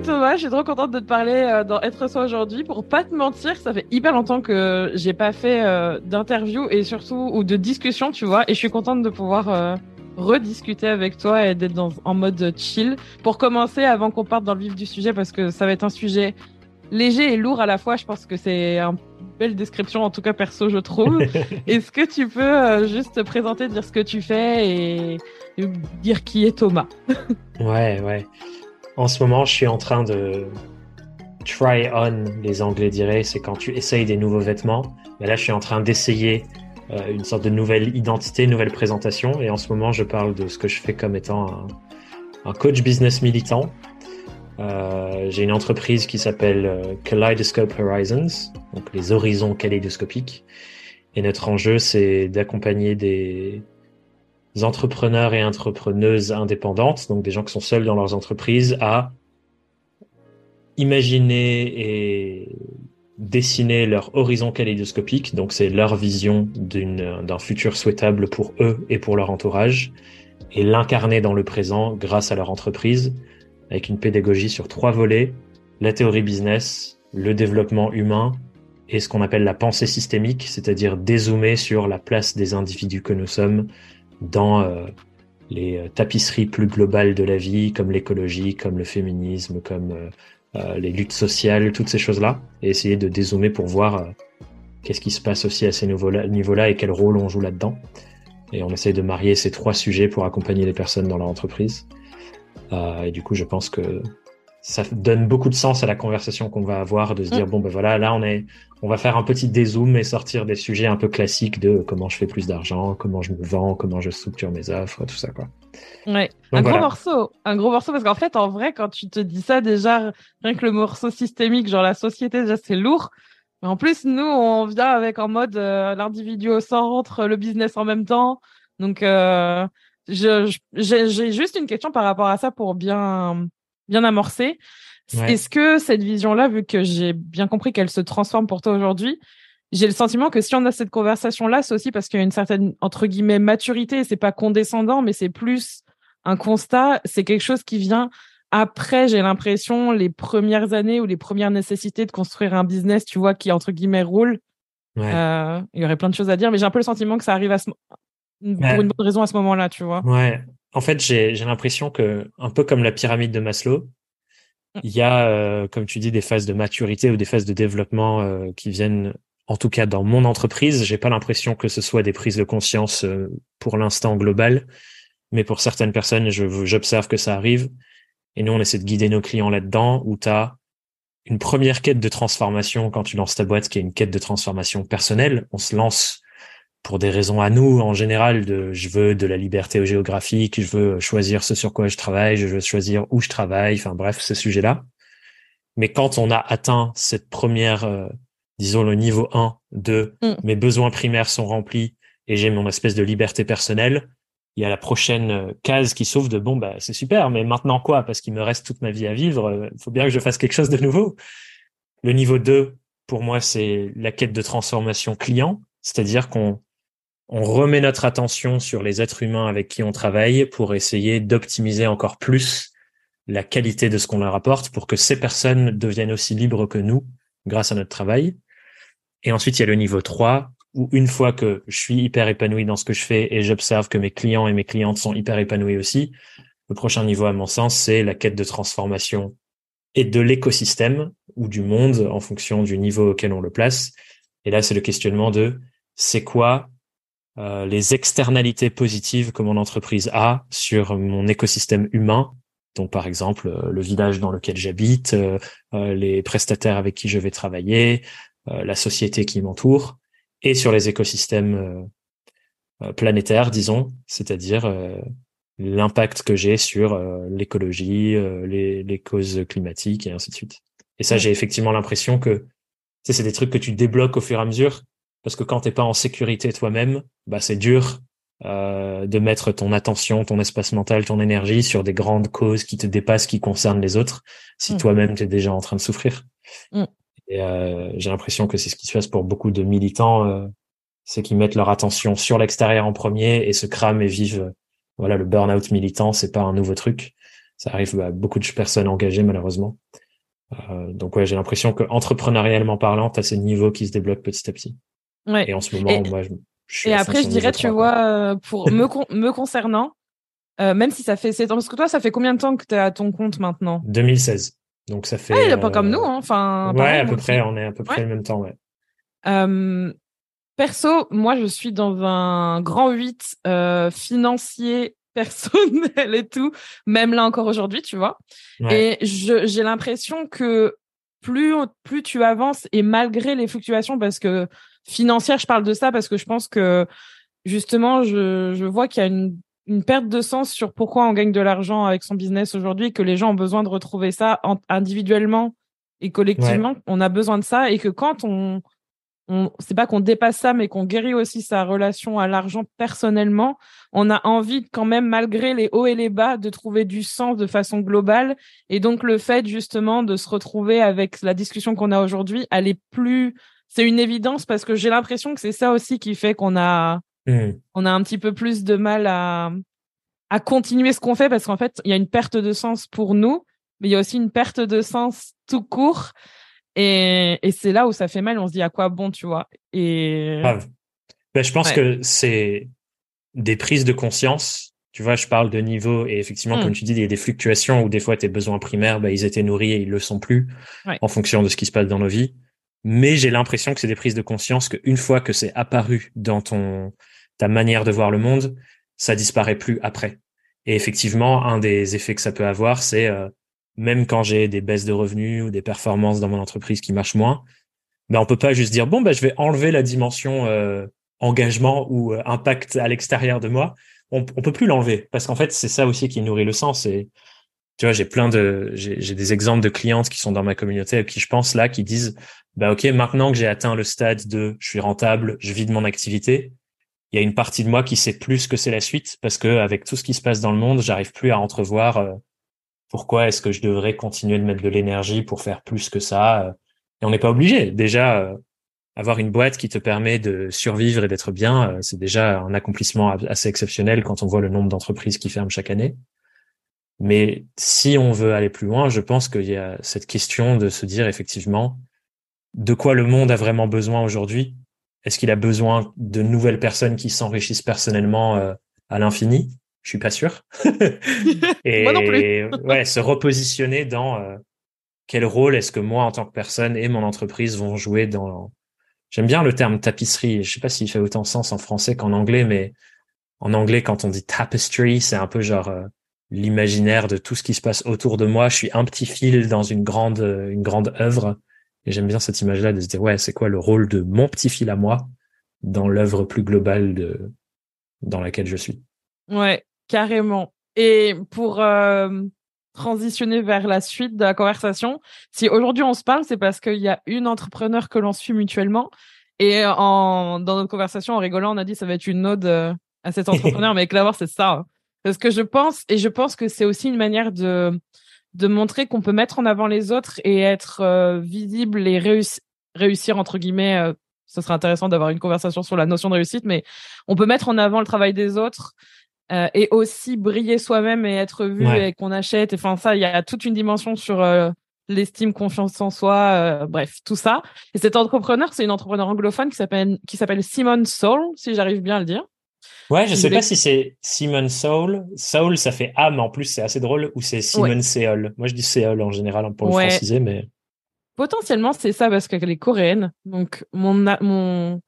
beaucoup Thomas, je suis trop contente de te parler euh, dans Être soi aujourd'hui. Pour pas te mentir, ça fait hyper longtemps que j'ai pas fait euh, d'interview et surtout ou de discussion, tu vois, et je suis contente de pouvoir euh, rediscuter avec toi et d'être dans en mode chill. Pour commencer, avant qu'on parte dans le vif du sujet, parce que ça va être un sujet léger et lourd à la fois, je pense que c'est une belle description, en tout cas perso, je trouve. Est-ce que tu peux juste te présenter, dire ce que tu fais et dire qui est Thomas? Ouais, ouais. En ce moment, je suis en train de try on, les Anglais diraient, c'est quand tu essayes des nouveaux vêtements. Mais là, je suis en train d'essayer euh, une sorte de nouvelle identité, nouvelle présentation. Et en ce moment, je parle de ce que je fais comme étant un, coach business militant. Euh, j'ai une entreprise qui s'appelle euh, Kaleidoscope Horizons, donc les horizons kaléidoscopiques. Et notre enjeu, c'est d'accompagner des, entrepreneurs et entrepreneuses indépendantes, donc des gens qui sont seuls dans leurs entreprises, à imaginer et dessiner leur horizon kaléidoscopique, donc c'est leur vision d'un futur souhaitable pour eux et pour leur entourage, et l'incarner dans le présent grâce à leur entreprise, avec une pédagogie sur trois volets, la théorie business, le développement humain et ce qu'on appelle la pensée systémique, c'est-à-dire dézoomer sur la place des individus que nous sommes dans euh, les euh, tapisseries plus globales de la vie, comme l'écologie, comme le féminisme, comme euh, les luttes sociales, toutes ces choses-là, et essayer de dézoomer pour voir qu'est-ce qui se passe aussi à ces niveaux-là et quel rôle on joue là-dedans. Et on essaye de marier ces trois sujets pour accompagner les personnes dans leur entreprise. et du coup, je pense que ça donne beaucoup de sens à la conversation qu'on va avoir, de se dire mm. bon ben voilà, là on est, on va faire un petit dézoom et sortir des sujets un peu classiques de comment je fais plus d'argent, comment je me vends, comment je structure mes offres, tout ça quoi. Ouais, un gros morceau, un gros morceau parce qu'en fait en vrai quand tu te dis ça déjà rien que le morceau systémique genre la société déjà c'est lourd. Mais en plus nous on vient avec en mode euh, l'individu au centre, le business en même temps. Donc euh, j'ai juste une question par rapport à ça pour bien bien amorcé. Est-ce que cette vision-là, vu que j'ai bien compris qu'elle se transforme pour toi aujourd'hui, j'ai le sentiment que si on a cette conversation-là, c'est aussi parce qu'il y a une certaine, entre guillemets, maturité. C'est pas condescendant, mais c'est plus un constat. C'est quelque chose qui vient après, j'ai l'impression, les premières années ou les premières nécessités de construire un business, tu vois, qui, entre guillemets, roule. Euh, il y aurait plein de choses à dire, mais j'ai un peu le sentiment que ça arrive à pour une bonne raison à ce moment-là, tu vois. Ouais en fait, j'ai l'impression que, un peu comme la pyramide de Maslow, mm. il y a, euh, comme tu dis, des phases de maturité ou des phases de développement euh, qui viennent, en tout cas dans mon entreprise. J'ai pas l'impression que ce soit des prises de conscience euh, pour l'instant globales, mais pour certaines personnes, j'observe que ça arrive. Et nous, on essaie de guider nos clients là-dedans, où tu as une première quête de transformation quand tu lances ta boîte, qui est une quête de transformation personnelle. On se lance pour des raisons à nous en général de je veux de la liberté géographique, je veux choisir ce sur quoi je travaille, je veux choisir où je travaille, enfin bref, ce sujet-là. Mais quand on a atteint cette première, euh, disons le niveau 1 de mm. mes besoins primaires sont remplis et j'ai mon espèce de liberté personnelle, il y a la prochaine euh, case qui s'ouvre de bon bah c'est super, mais maintenant quoi? Parce qu'il me reste toute ma vie à vivre, il euh, faut bien que je fasse quelque chose de nouveau. Le niveau 2, pour moi, c'est la quête de transformation client, c'est-à-dire qu'on on remet notre attention sur les êtres humains avec qui on travaille pour essayer d'optimiser encore plus la qualité de ce qu'on leur apporte pour que ces personnes deviennent aussi libres que nous grâce à notre travail. Et ensuite, il y a le niveau 3 où une fois que je suis hyper épanoui dans ce que je fais et j'observe que mes clients et mes clientes sont hyper épanouis aussi, le prochain niveau, à mon sens, c'est la quête de transformation et de l'écosystème ou du monde en fonction du niveau auquel on le place. Et là, c'est le questionnement de c'est quoi euh, les externalités positives que mon entreprise a sur mon écosystème humain. Donc, par exemple, euh, le village dans lequel j'habite, euh, les prestataires avec qui je vais travailler, la société qui m'entoure, et sur les écosystèmes planétaires, disons, c'est-à-dire l'impact que j'ai sur l'écologie, les, les, causes climatiques et ainsi de suite. Et ça, j'ai effectivement l'impression que c'est des trucs que tu débloques au fur et à mesure parce que quand t'es pas en sécurité toi-même, bah c'est dur euh, de mettre ton attention, ton espace mental, ton énergie sur des grandes causes qui te dépassent, qui concernent les autres, si mmh. toi-même tu es déjà en train de souffrir. Mmh. Et euh, j'ai l'impression que c'est ce qui se passe pour beaucoup de militants, euh, c'est qu'ils mettent leur attention sur l'extérieur en premier et se crament et vivent. Voilà, le burn-out militant, c'est pas un nouveau truc. ça arrive à beaucoup de personnes engagées malheureusement. Euh, donc ouais, j'ai l'impression que entrepreneurialement parlant, à ces niveaux qui se débloquent petit à petit. Ouais. Et en ce moment, moi, je, et après, je dirais, tu vois, euh, pour me, me concernant, euh, même si ça fait 7 ans, parce que toi, ça fait combien de temps que tu es à ton compte maintenant? 2016. Donc ça fait. Ah, pas comme nous, hein. enfin. Ouais, à peu près, on est à peu près le même temps, ouais. perso, moi, je suis dans un grand 8 financier personnel et tout, même là encore aujourd'hui, tu vois. Et j'ai l'impression que plus plus tu avances et malgré les fluctuations, parce que financière, je parle de ça parce que je pense que justement, je, je vois qu'il y a une, une perte de sens sur pourquoi on gagne de l'argent avec son business aujourd'hui, que les gens ont besoin de retrouver ça individuellement et collectivement. On a besoin de ça et que quand on on, c'est pas qu'on dépasse ça, mais qu'on guérit aussi sa relation à l'argent personnellement. On a envie quand même, malgré les hauts et les bas, de trouver du sens de façon globale. Et donc, le fait, justement, de se retrouver avec la discussion qu'on a aujourd'hui, elle est plus, c'est une évidence parce que j'ai l'impression que c'est ça aussi qui fait qu'on a, mmh. on a un petit peu plus de mal à, à continuer ce qu'on fait parce qu'en fait, il y a une perte de sens pour nous, mais il y a aussi une perte de sens tout court et, et c'est là où ça fait mal. On se dit à quoi bon, tu vois? Et ben, je pense que c'est des prises de conscience. Tu vois, je parle de niveau et effectivement, comme mmh. tu dis, il y a des fluctuations où des fois tes besoins primaires, ben, ils étaient nourris et ils le sont plus en fonction de ce qui se passe dans nos vies. Mais j'ai l'impression que c'est des prises de conscience qu'une fois que c'est apparu dans ton ta manière de voir le monde, ça disparaît plus après. Et effectivement, un des effets que ça peut avoir, c'est euh, même quand j'ai des baisses de revenus ou des performances dans mon entreprise qui marchent moins, ben on peut pas juste dire bon ben je vais enlever la dimension euh, engagement ou euh, impact à l'extérieur de moi. On, on peut plus l'enlever parce qu'en fait c'est ça aussi qui nourrit le sens. Et tu vois j'ai plein de j'ai des exemples de clientes qui sont dans ma communauté à qui je pense là qui disent bah ok maintenant que j'ai atteint le stade de je suis rentable, je vis de mon activité, il y a une partie de moi qui sait plus que c'est la suite parce que avec tout ce qui se passe dans le monde, j'arrive plus à entrevoir euh, pourquoi est-ce que je devrais continuer de mettre de l'énergie pour faire plus que ça euh, Et on n'est pas obligé. Déjà, euh, avoir une boîte qui te permet de survivre et d'être bien, c'est déjà un accomplissement assez exceptionnel quand on voit le nombre d'entreprises qui ferment chaque année. Mais si on veut aller plus loin, je pense qu'il y a cette question de se dire effectivement de quoi le monde a vraiment besoin aujourd'hui. Est-ce qu'il a besoin de nouvelles personnes qui s'enrichissent personnellement à l'infini? Je suis pas sûr. et moi non plus. ouais, se repositionner dans euh, quel rôle est-ce que moi en tant que personne et mon entreprise vont jouer dans. J'aime bien le terme tapisserie. Je sais pas s'il fait autant sens en français qu'en anglais, mais en anglais, quand on dit tapestry, c'est un peu genre euh, l'imaginaire de tout ce qui se passe autour de moi. Je suis un petit fil dans une grande, une grande œuvre. Et j'aime bien cette image-là de se dire, ouais, c'est quoi le rôle de mon petit fil à moi dans l'œuvre plus globale de, dans laquelle je suis. Ouais, Carrément. Et pour euh, transitionner vers la suite de la conversation, si aujourd'hui on se parle, c'est parce qu'il y a une entrepreneur que l'on suit mutuellement. Et en, dans notre conversation, en rigolant, on a dit ça va être une ode euh, à cet entrepreneur, mais clairement, c'est ça. Parce que je pense, et je pense que c'est aussi une manière de, de montrer qu'on peut mettre en avant les autres et être euh, visible et réussir, entre guillemets. ce serait intéressant d'avoir une conversation sur la notion de réussite, mais on peut mettre en avant le travail des autres euh, et aussi briller soi-même et être vu et qu'on achète. Enfin ça, il y a toute une dimension sur euh, l'estime, confiance en soi, euh, bref, tout ça. Et cet entrepreneur, c'est une entrepreneur anglophone qui s'appelle qui s'appelle Simone Soul, si j'arrive bien à le dire. Ouais, je sais pas si c'est Simone Soul. Soul, ça fait âme en plus, c'est assez drôle, ou c'est Simone Seol. Moi, je dis Seol en général pour le franciser, mais potentiellement c'est ça parce qu'elle est coréenne. Donc mon mon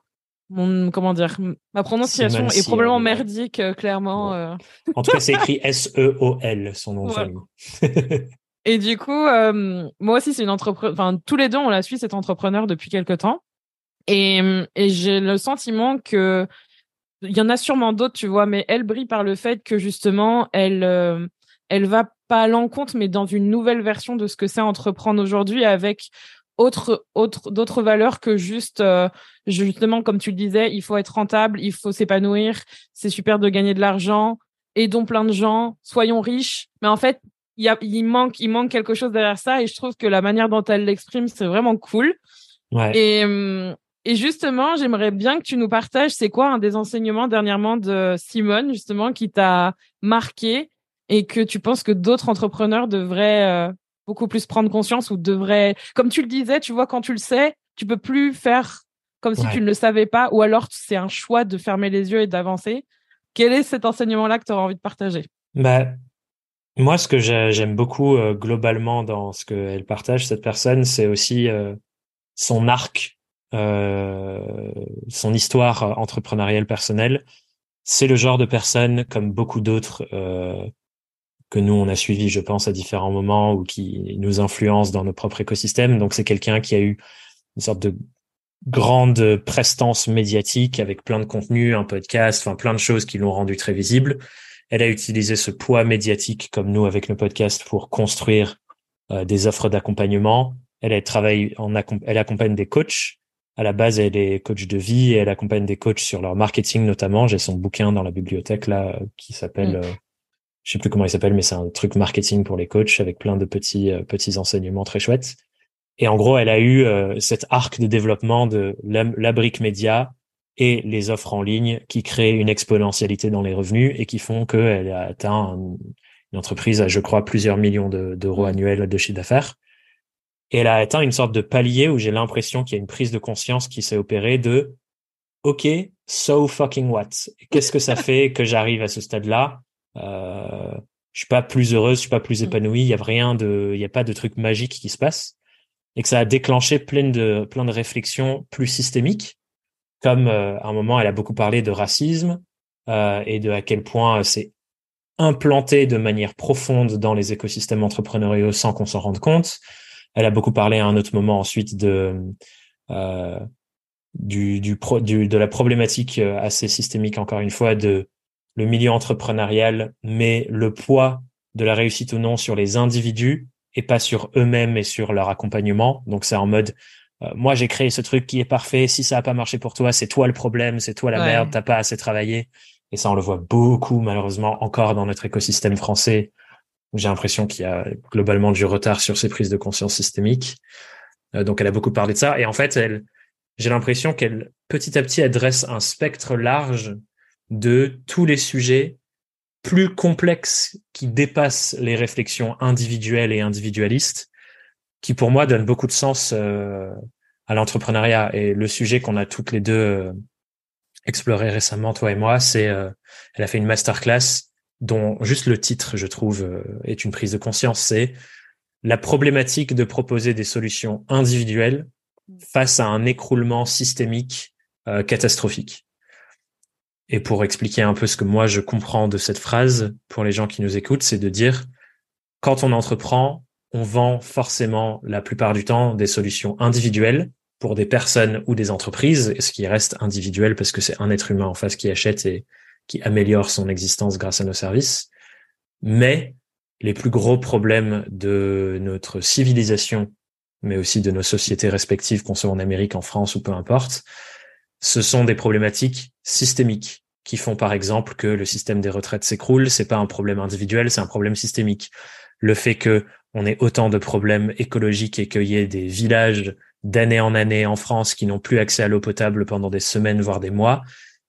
mon comment dire ma prononciation est, probablement merdique euh, clairement euh. en tout cas c'est écrit S E O L son nom de famille et du coup euh, moi aussi c'est une entreprise enfin tous les deux on la suit cet entrepreneur depuis quelque temps et, et j'ai le sentiment que il y en a sûrement d'autres tu vois mais elle brille par le fait que justement elle elle va pas à l'encontre mais dans une nouvelle version de ce que c'est entreprendre aujourd'hui avec autre, autre, d'autres valeurs que juste, euh, justement, comme tu le disais, il faut être rentable, il faut s'épanouir, c'est super de gagner de l'argent, aidons plein de gens, soyons riches. Mais en fait, il, y a, il manque, il manque quelque chose derrière ça, et je trouve que la manière dont elle l'exprime, c'est vraiment cool. Ouais. Et, hum, et justement, j'aimerais bien que tu nous partages, c'est quoi un des enseignements dernièrement de Simone, justement, qui t'a marqué et que tu penses que d'autres entrepreneurs devraient euh, beaucoup plus prendre conscience ou devraient, comme tu le disais, tu vois, quand tu le sais, tu peux plus faire comme si tu ne le savais pas, ou alors c'est un choix de fermer les yeux et d'avancer. Quel est cet enseignement-là que tu auras envie de partager? Bah, Moi, ce que j'aime beaucoup euh, globalement dans ce qu'elle partage, cette personne, c'est aussi euh, son arc, son histoire entrepreneuriale personnelle. C'est le genre de personne, comme beaucoup d'autres que nous, on a suivi, je pense, à différents moments ou qui nous influencent dans nos propres écosystèmes. Donc, c'est quelqu'un qui a eu une sorte de grande prestance médiatique avec plein de contenu, un podcast, enfin plein de choses qui l'ont rendu très visible. Elle a utilisé ce poids médiatique comme nous avec nos podcasts pour construire euh, des offres d'accompagnement. Elle a travaillé en elle accompagne des coachs. À la base, elle est coach de vie et elle accompagne des coachs sur leur marketing notamment. J'ai son bouquin dans la bibliothèque là qui s'appelle, mm. euh, je sais plus comment il s'appelle, mais c'est un truc marketing pour les coachs avec plein de petits euh, petits enseignements très chouettes. Et en gros, elle a eu euh, cet arc de développement de la, brique média et les offres en ligne qui créent une exponentialité dans les revenus et qui font qu'elle a atteint une entreprise à, je crois, plusieurs millions d'euros annuels de chiffre d'affaires. Et elle a atteint une sorte de palier où j'ai l'impression qu'il y a une prise de conscience qui s'est opérée de OK, so fucking what? Qu'est-ce que ça fait que j'arrive à ce stade-là? Euh, Je suis pas plus heureuse, je suis pas plus mm. épanouie. Il y a rien de, il y a pas de truc magique qui se passe et que ça a déclenché plein de plein de réflexions plus systémiques comme euh, à un moment elle a beaucoup parlé de racisme euh, et de à quel point c'est implanté de manière profonde dans les écosystèmes entrepreneuriaux sans qu'on s'en rende compte elle a beaucoup parlé à un autre moment ensuite de euh, du, du, pro, du, de la problématique euh, assez systémique encore une fois de le milieu entrepreneurial mais le poids de la réussite ou non sur les individus et pas sur eux-mêmes et sur leur accompagnement. Donc c'est en mode euh, moi j'ai créé ce truc qui est parfait, si ça a pas marché pour toi, c'est toi le problème, c'est toi la merde, t'as pas assez travaillé. Et ça on le voit beaucoup malheureusement encore dans notre écosystème français. J'ai l'impression qu'il y a globalement du retard sur ces prises de conscience systémiques. Euh, donc elle a beaucoup parlé de ça et en fait elle j'ai l'impression qu'elle petit à petit adresse un spectre large de tous les sujets plus complexe qui dépasse les réflexions individuelles et individualistes, qui pour moi donne beaucoup de sens euh, à l'entrepreneuriat. Et le sujet qu'on a toutes les deux euh, exploré récemment, toi et moi, c'est euh, elle a fait une masterclass dont juste le titre, je trouve, est une prise de conscience. C'est la problématique de proposer des solutions individuelles face à un écroulement systémique catastrophique. Et pour expliquer un peu ce que moi je comprends de cette phrase pour les gens qui nous écoutent, c'est de dire quand on entreprend, on vend forcément la plupart du temps des solutions individuelles pour des personnes ou des entreprises, ce qui reste individuel parce que c'est un être humain en face qui achète et qui améliore son existence grâce à nos services. Mais les plus gros problèmes de notre civilisation, mais aussi de nos sociétés respectives, qu'on soit en Amérique, en France ou peu importe, ce sont des problématiques systémiques qui font par exemple que le système des retraites s'écroule, c'est pas un problème individuel, c'est un problème systémique. Le fait que on ait autant de problèmes écologiques et qu'il y ait des villages d'année en année en France qui n'ont plus accès à l'eau potable pendant des semaines voire des mois,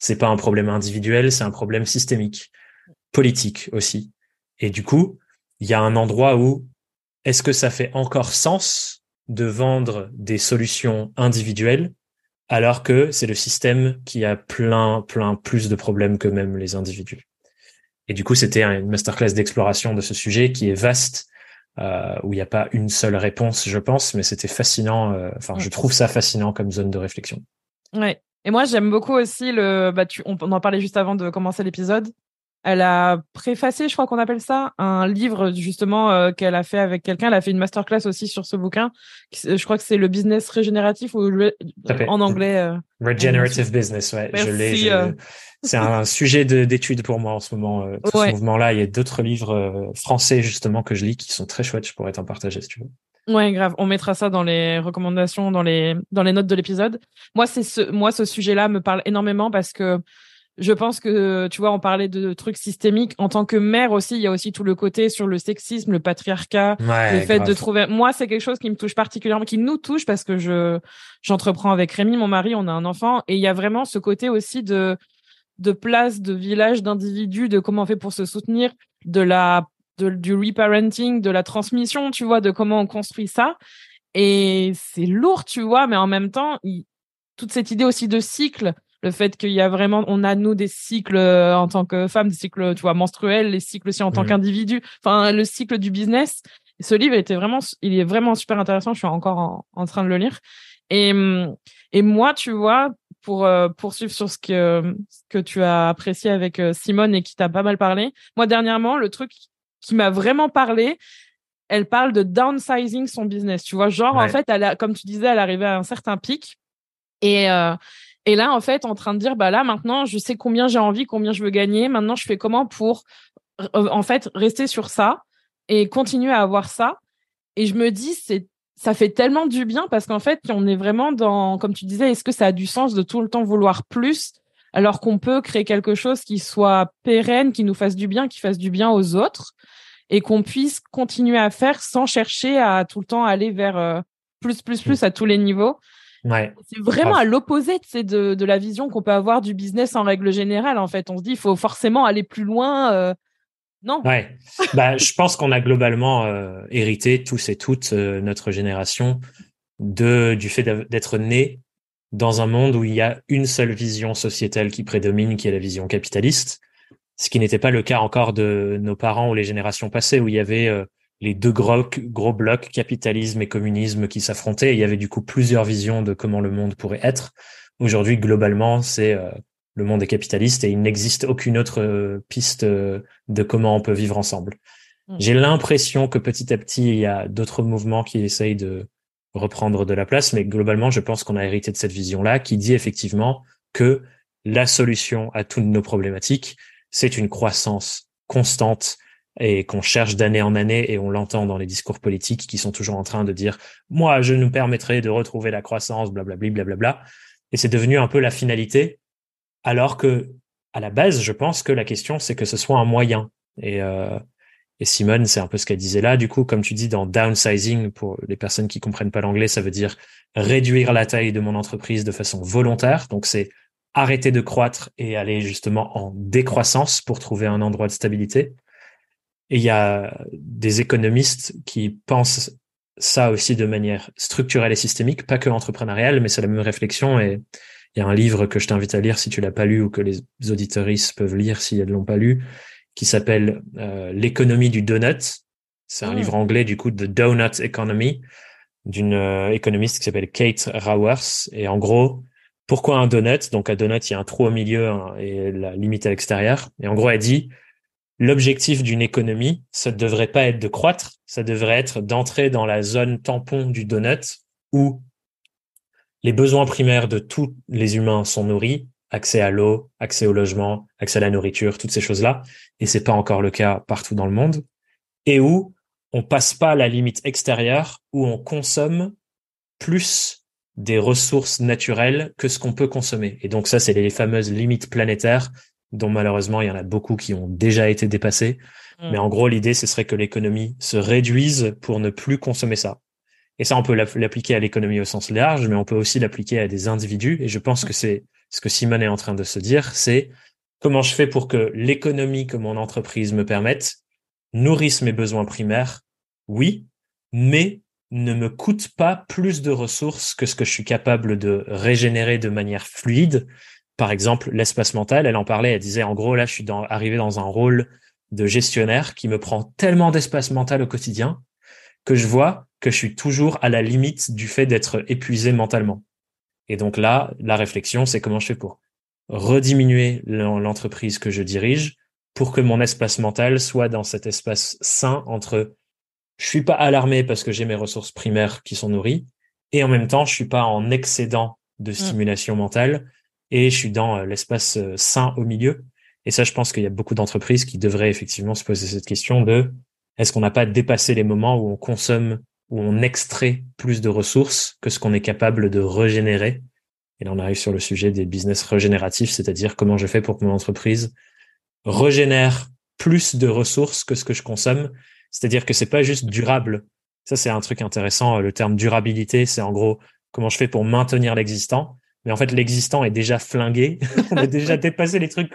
c'est pas un problème individuel, c'est un problème systémique, politique aussi. Et du coup, il y a un endroit où est-ce que ça fait encore sens de vendre des solutions individuelles alors que c'est le système qui a plein, plein plus de problèmes que même les individus? Et du coup, c'était une masterclass d'exploration de ce sujet qui est vaste, euh, où il n'y a pas une seule réponse, je pense, mais c'était fascinant. Euh, enfin, je trouve ça fascinant comme zone de réflexion. Ouais. Et moi, j'aime beaucoup aussi le. Bah, tu, on en parlait juste avant de commencer l'épisode elle a préfacé, je crois qu'on appelle ça, un livre justement euh, qu'elle a fait avec quelqu'un. Elle a fait une masterclass aussi sur ce bouquin. Je crois que c'est le business régénératif ou en anglais. Euh, Regenerative business, ouais. je l'ai. Euh. C'est un sujet d'étude pour moi en ce moment. Tout ce mouvement-là, il y a d'autres livres français justement que je lis qui sont très chouettes. Je pourrais t'en partager si tu veux. Ouais, grave. On mettra ça dans les recommandations, dans les dans les notes de l'épisode. Moi, c'est ce moi ce sujet-là me parle énormément parce que je pense que, tu vois, on parlait de trucs systémiques. En tant que mère aussi, il y a aussi tout le côté sur le sexisme, le patriarcat, le fait de trouver. Moi, c'est quelque chose qui me touche particulièrement, qui nous touche parce que je j'entreprends avec Rémi, mon mari, on a un enfant, et il y a vraiment ce côté aussi de de place, de village, d'individus, de comment on fait pour se soutenir, de la de, du reparenting, de la transmission, tu vois, de comment on construit ça. Et c'est lourd, tu vois, mais en même temps, toute cette idée aussi de cycle, le fait qu'il y a vraiment, on a nous des cycles euh, en tant que femme, des cycles, tu vois, menstruels, les cycles aussi en tant qu'individu, enfin le cycle du business. ce livre était vraiment, il est vraiment super intéressant. Je suis encore en, train de le lire. Et et moi, tu vois, pour euh, poursuivre sur ce que ce que tu as apprécié avec euh, Simone et qui t'a pas mal parlé. Moi, dernièrement, le truc qui m'a vraiment parlé, elle parle de downsizing son business. Tu vois, genre en fait, elle a, comme tu disais, elle arrivait à un certain pic et euh, et là, en fait, en train de dire, bah là, maintenant, je sais combien j'ai envie, combien je veux gagner. Maintenant, je fais comment pour, euh, en fait, rester sur ça et continuer à avoir ça. Et je me dis, c'est, ça fait tellement du bien parce qu'en fait, on est vraiment dans, comme tu disais, est-ce que ça a du sens de tout le temps vouloir plus alors qu'on peut créer quelque chose qui soit pérenne, qui nous fasse du bien, qui fasse du bien aux autres? Et qu'on puisse continuer à faire sans chercher à tout le temps aller vers euh, plus, plus, plus mmh. à tous les niveaux. Ouais. C'est vraiment à l'opposé de, de la vision qu'on peut avoir du business en règle générale. En fait, on se dit il faut forcément aller plus loin. Euh, non? Ouais. bah, je pense qu'on a globalement euh, hérité tous et toutes euh, notre génération de du fait d'être né dans un monde où il y a une seule vision sociétale qui prédomine, qui est la vision capitaliste, ce qui n'était pas le cas encore de nos parents ou les générations passées où il y avait les deux gros, gros blocs, capitalisme et communisme, qui s'affrontaient. Il y avait du coup plusieurs visions de comment le monde pourrait être. Aujourd'hui, globalement, c'est euh, le monde est capitaliste et il n'existe aucune autre euh, piste euh, de comment on peut vivre ensemble. Hmm. J'ai l'impression que petit à petit, il y a d'autres mouvements qui essayent de reprendre de la place, mais globalement, je pense qu'on a hérité de cette vision-là qui dit effectivement que la solution à toutes nos problématiques, c'est une croissance constante et qu'on cherche d'année en année et on l'entend dans les discours politiques qui sont toujours en train de dire moi je nous permettrai de retrouver la croissance blablabla blablabla et c'est devenu un peu la finalité alors que à la base je pense que la question c'est que ce soit un moyen. Et euh, et Simone c'est un peu ce qu'elle disait là. Du coup comme tu dis dans downsizing pour les personnes qui comprennent pas l'anglais ça veut dire réduire la taille de mon entreprise de façon volontaire. Donc c'est arrêter de croître et aller justement en décroissance pour trouver un endroit de stabilité et il y a des économistes qui pensent ça aussi de manière structurelle et systémique, pas que entrepreneuriale, mais c'est la même réflexion. Et il y a un livre que je t'invite à lire si tu l'as pas lu ou que les auditoristes peuvent lire si elles l'ont pas lu, qui s'appelle euh, L'économie du donut. C'est un ah. livre anglais du coup de Donut Economy d'une euh, économiste qui s'appelle Kate Rowers. Et en gros, pourquoi un donut? Donc un donut, il y a un trou au milieu hein, et la limite à l'extérieur. Et en gros, elle dit l'objectif d'une économie, ça ne devrait pas être de croître, ça devrait être d'entrer dans la zone tampon du donut où les besoins primaires de tous les humains sont nourris, accès à l'eau, accès au logement, accès à la nourriture, toutes ces choses-là, et c'est pas encore le cas partout dans le monde, et où on passe pas la limite extérieure, où on consomme plus des ressources naturelles que ce qu'on peut consommer. Et donc ça, c'est les fameuses limites planétaires dont malheureusement il y en a beaucoup qui ont déjà été dépassés. Mm. Mais en gros, l'idée, ce serait que l'économie se réduise pour ne plus consommer ça. Et ça, on peut l'appliquer à l'économie au sens large, mais on peut aussi l'appliquer à des individus. Et je pense que c'est ce que Simone est en train de se dire, c'est comment je fais pour que l'économie que mon entreprise me permette nourrisse mes besoins primaires, oui, mais ne me coûte pas plus de ressources que ce que je suis capable de régénérer de manière fluide par exemple, l'espace mental, elle en parlait, elle disait en gros, là, je suis dans, arrivé dans un rôle de gestionnaire qui me prend tellement d'espace mental au quotidien que je vois que je suis toujours à la limite du fait d'être épuisé mentalement. Et donc là, la réflexion, c'est comment je fais pour rediminuer l'entreprise que je dirige pour que mon espace mental soit dans cet espace sain entre je suis pas alarmé parce que j'ai mes ressources primaires qui sont nourries et en même temps, je suis pas en excédent de mmh. stimulation mentale et je suis dans euh, l'espace euh, sain au milieu. Et ça, je pense qu'il y a beaucoup d'entreprises qui devraient effectivement se poser cette question de est-ce qu'on n'a pas dépassé les moments où on consomme, où on extrait plus de ressources que ce qu'on est capable de régénérer? Et là, on arrive sur le sujet des business régénératifs, c'est-à-dire comment je fais pour que mon entreprise régénère plus de ressources que ce que je consomme. C'est-à-dire que c'est pas juste durable. Ça, c'est un truc intéressant. Le terme durabilité, c'est en gros comment je fais pour maintenir l'existant mais en fait l'existant est déjà flingué. on a déjà dépassé les trucs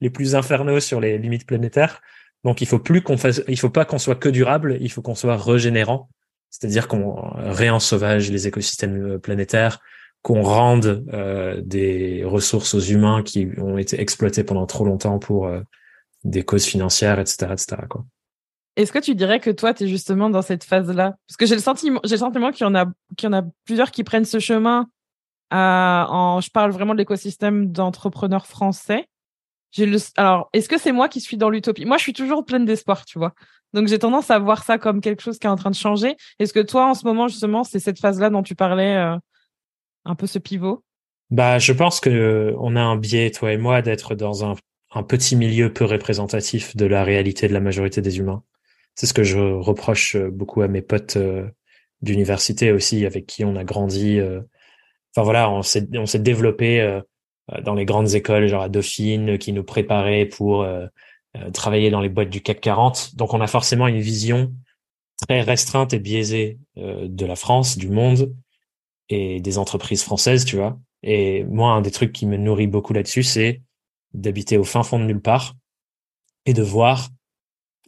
les plus infernaux sur les limites planétaires. Donc il faut plus qu'on fasse, il faut pas qu'on soit que durable, il faut qu'on soit régénérant, c'est-à-dire qu'on réensauvage les écosystèmes euh, planétaires, qu'on rende euh, des ressources aux humains qui ont été exploités pendant trop longtemps pour euh, des causes financières, etc., etc. Est-ce que tu dirais que toi, tu es justement dans cette phase-là? Parce que j'ai le sentiment, sentiment qu'il y en a, qu'il y en a plusieurs qui prennent ce chemin. À, en, je parle vraiment de l'écosystème d'entrepreneurs français. Alors, est-ce que c'est moi qui suis dans l'utopie? Moi, je suis toujours pleine d'espoir, tu vois. Donc, j'ai tendance à voir ça comme quelque chose qui est en train de changer. Est-ce que toi, en ce moment, justement, c'est cette phase-là dont tu parlais, euh, un peu ce pivot? Bah, je pense que on a un biais, toi et moi, d'être dans un petit milieu peu représentatif de la réalité de la majorité des humains. C'est ce que je reproche euh, beaucoup à mes potes euh, d'université aussi, avec qui on a grandi. Euh. Enfin voilà, on s'est on s'est développé dans les grandes écoles, genre à Dauphine, qui nous préparaient pour travailler dans les boîtes du CAC 40. Donc on a forcément une vision très restreinte et biaisée de la France, du monde et des entreprises françaises, tu vois. Et moi, un des trucs qui me nourrit beaucoup là-dessus, c'est d'habiter au fin fond de nulle part et de voir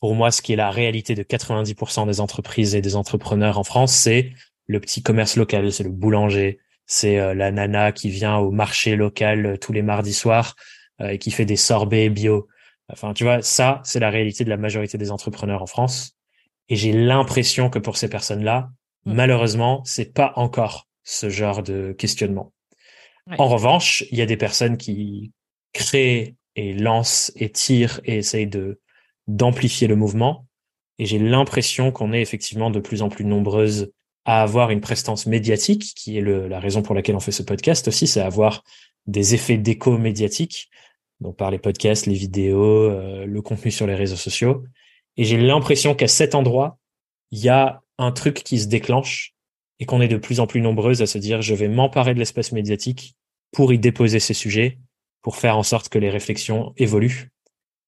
pour moi, ce qui est la réalité de 90% des entreprises et des entrepreneurs en France, c'est le petit commerce local, c'est le boulanger, c'est euh, la nana qui vient au marché local euh, tous les mardis soirs euh, et qui fait des sorbets bio. Enfin, tu vois, ça, c'est la réalité de la majorité des entrepreneurs en France. Et j'ai l'impression que pour ces personnes-là, mmh. malheureusement, c'est pas encore ce genre de questionnement. En revanche, il y a des personnes qui créent et lancent et tirent et essayent de d'amplifier le mouvement. Et j'ai l'impression qu'on est effectivement de plus en plus nombreuses à avoir une prestance médiatique, qui est la raison pour laquelle on fait ce podcast aussi, c'est avoir des effets d'écho médiatique, donc par les podcasts, les vidéos, euh, le contenu sur les réseaux sociaux. Et j'ai l'impression qu'à cet endroit, il y a un truc qui se déclenche et qu'on est de plus en plus nombreuses à se dire je vais m'emparer de l'espace médiatique pour y déposer ces sujets, pour faire en sorte que les réflexions évoluent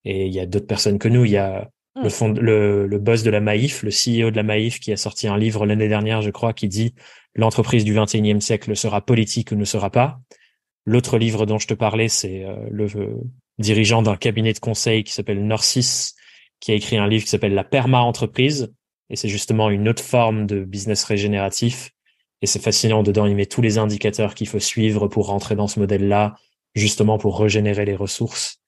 et il y a d'autres personnes que nous. Il y a le, hmm. fond, le, le boss de la Maïf, le CEO de la Maïf, qui a sorti un livre l'année dernière, je crois, qui dit l'entreprise du 21e siècle sera politique ou ne sera pas. L'autre livre dont je te parlais, c'est euh, le dirigeant d'un cabinet de conseil qui s'appelle Norcis, qui a écrit un livre qui s'appelle La perma-entreprise. Et c'est justement une autre forme de business régénératif. Et c'est fascinant. Dedans, il met tous les indicateurs qu'il faut suivre pour rentrer dans ce modèle-là, justement pour régénérer les ressources.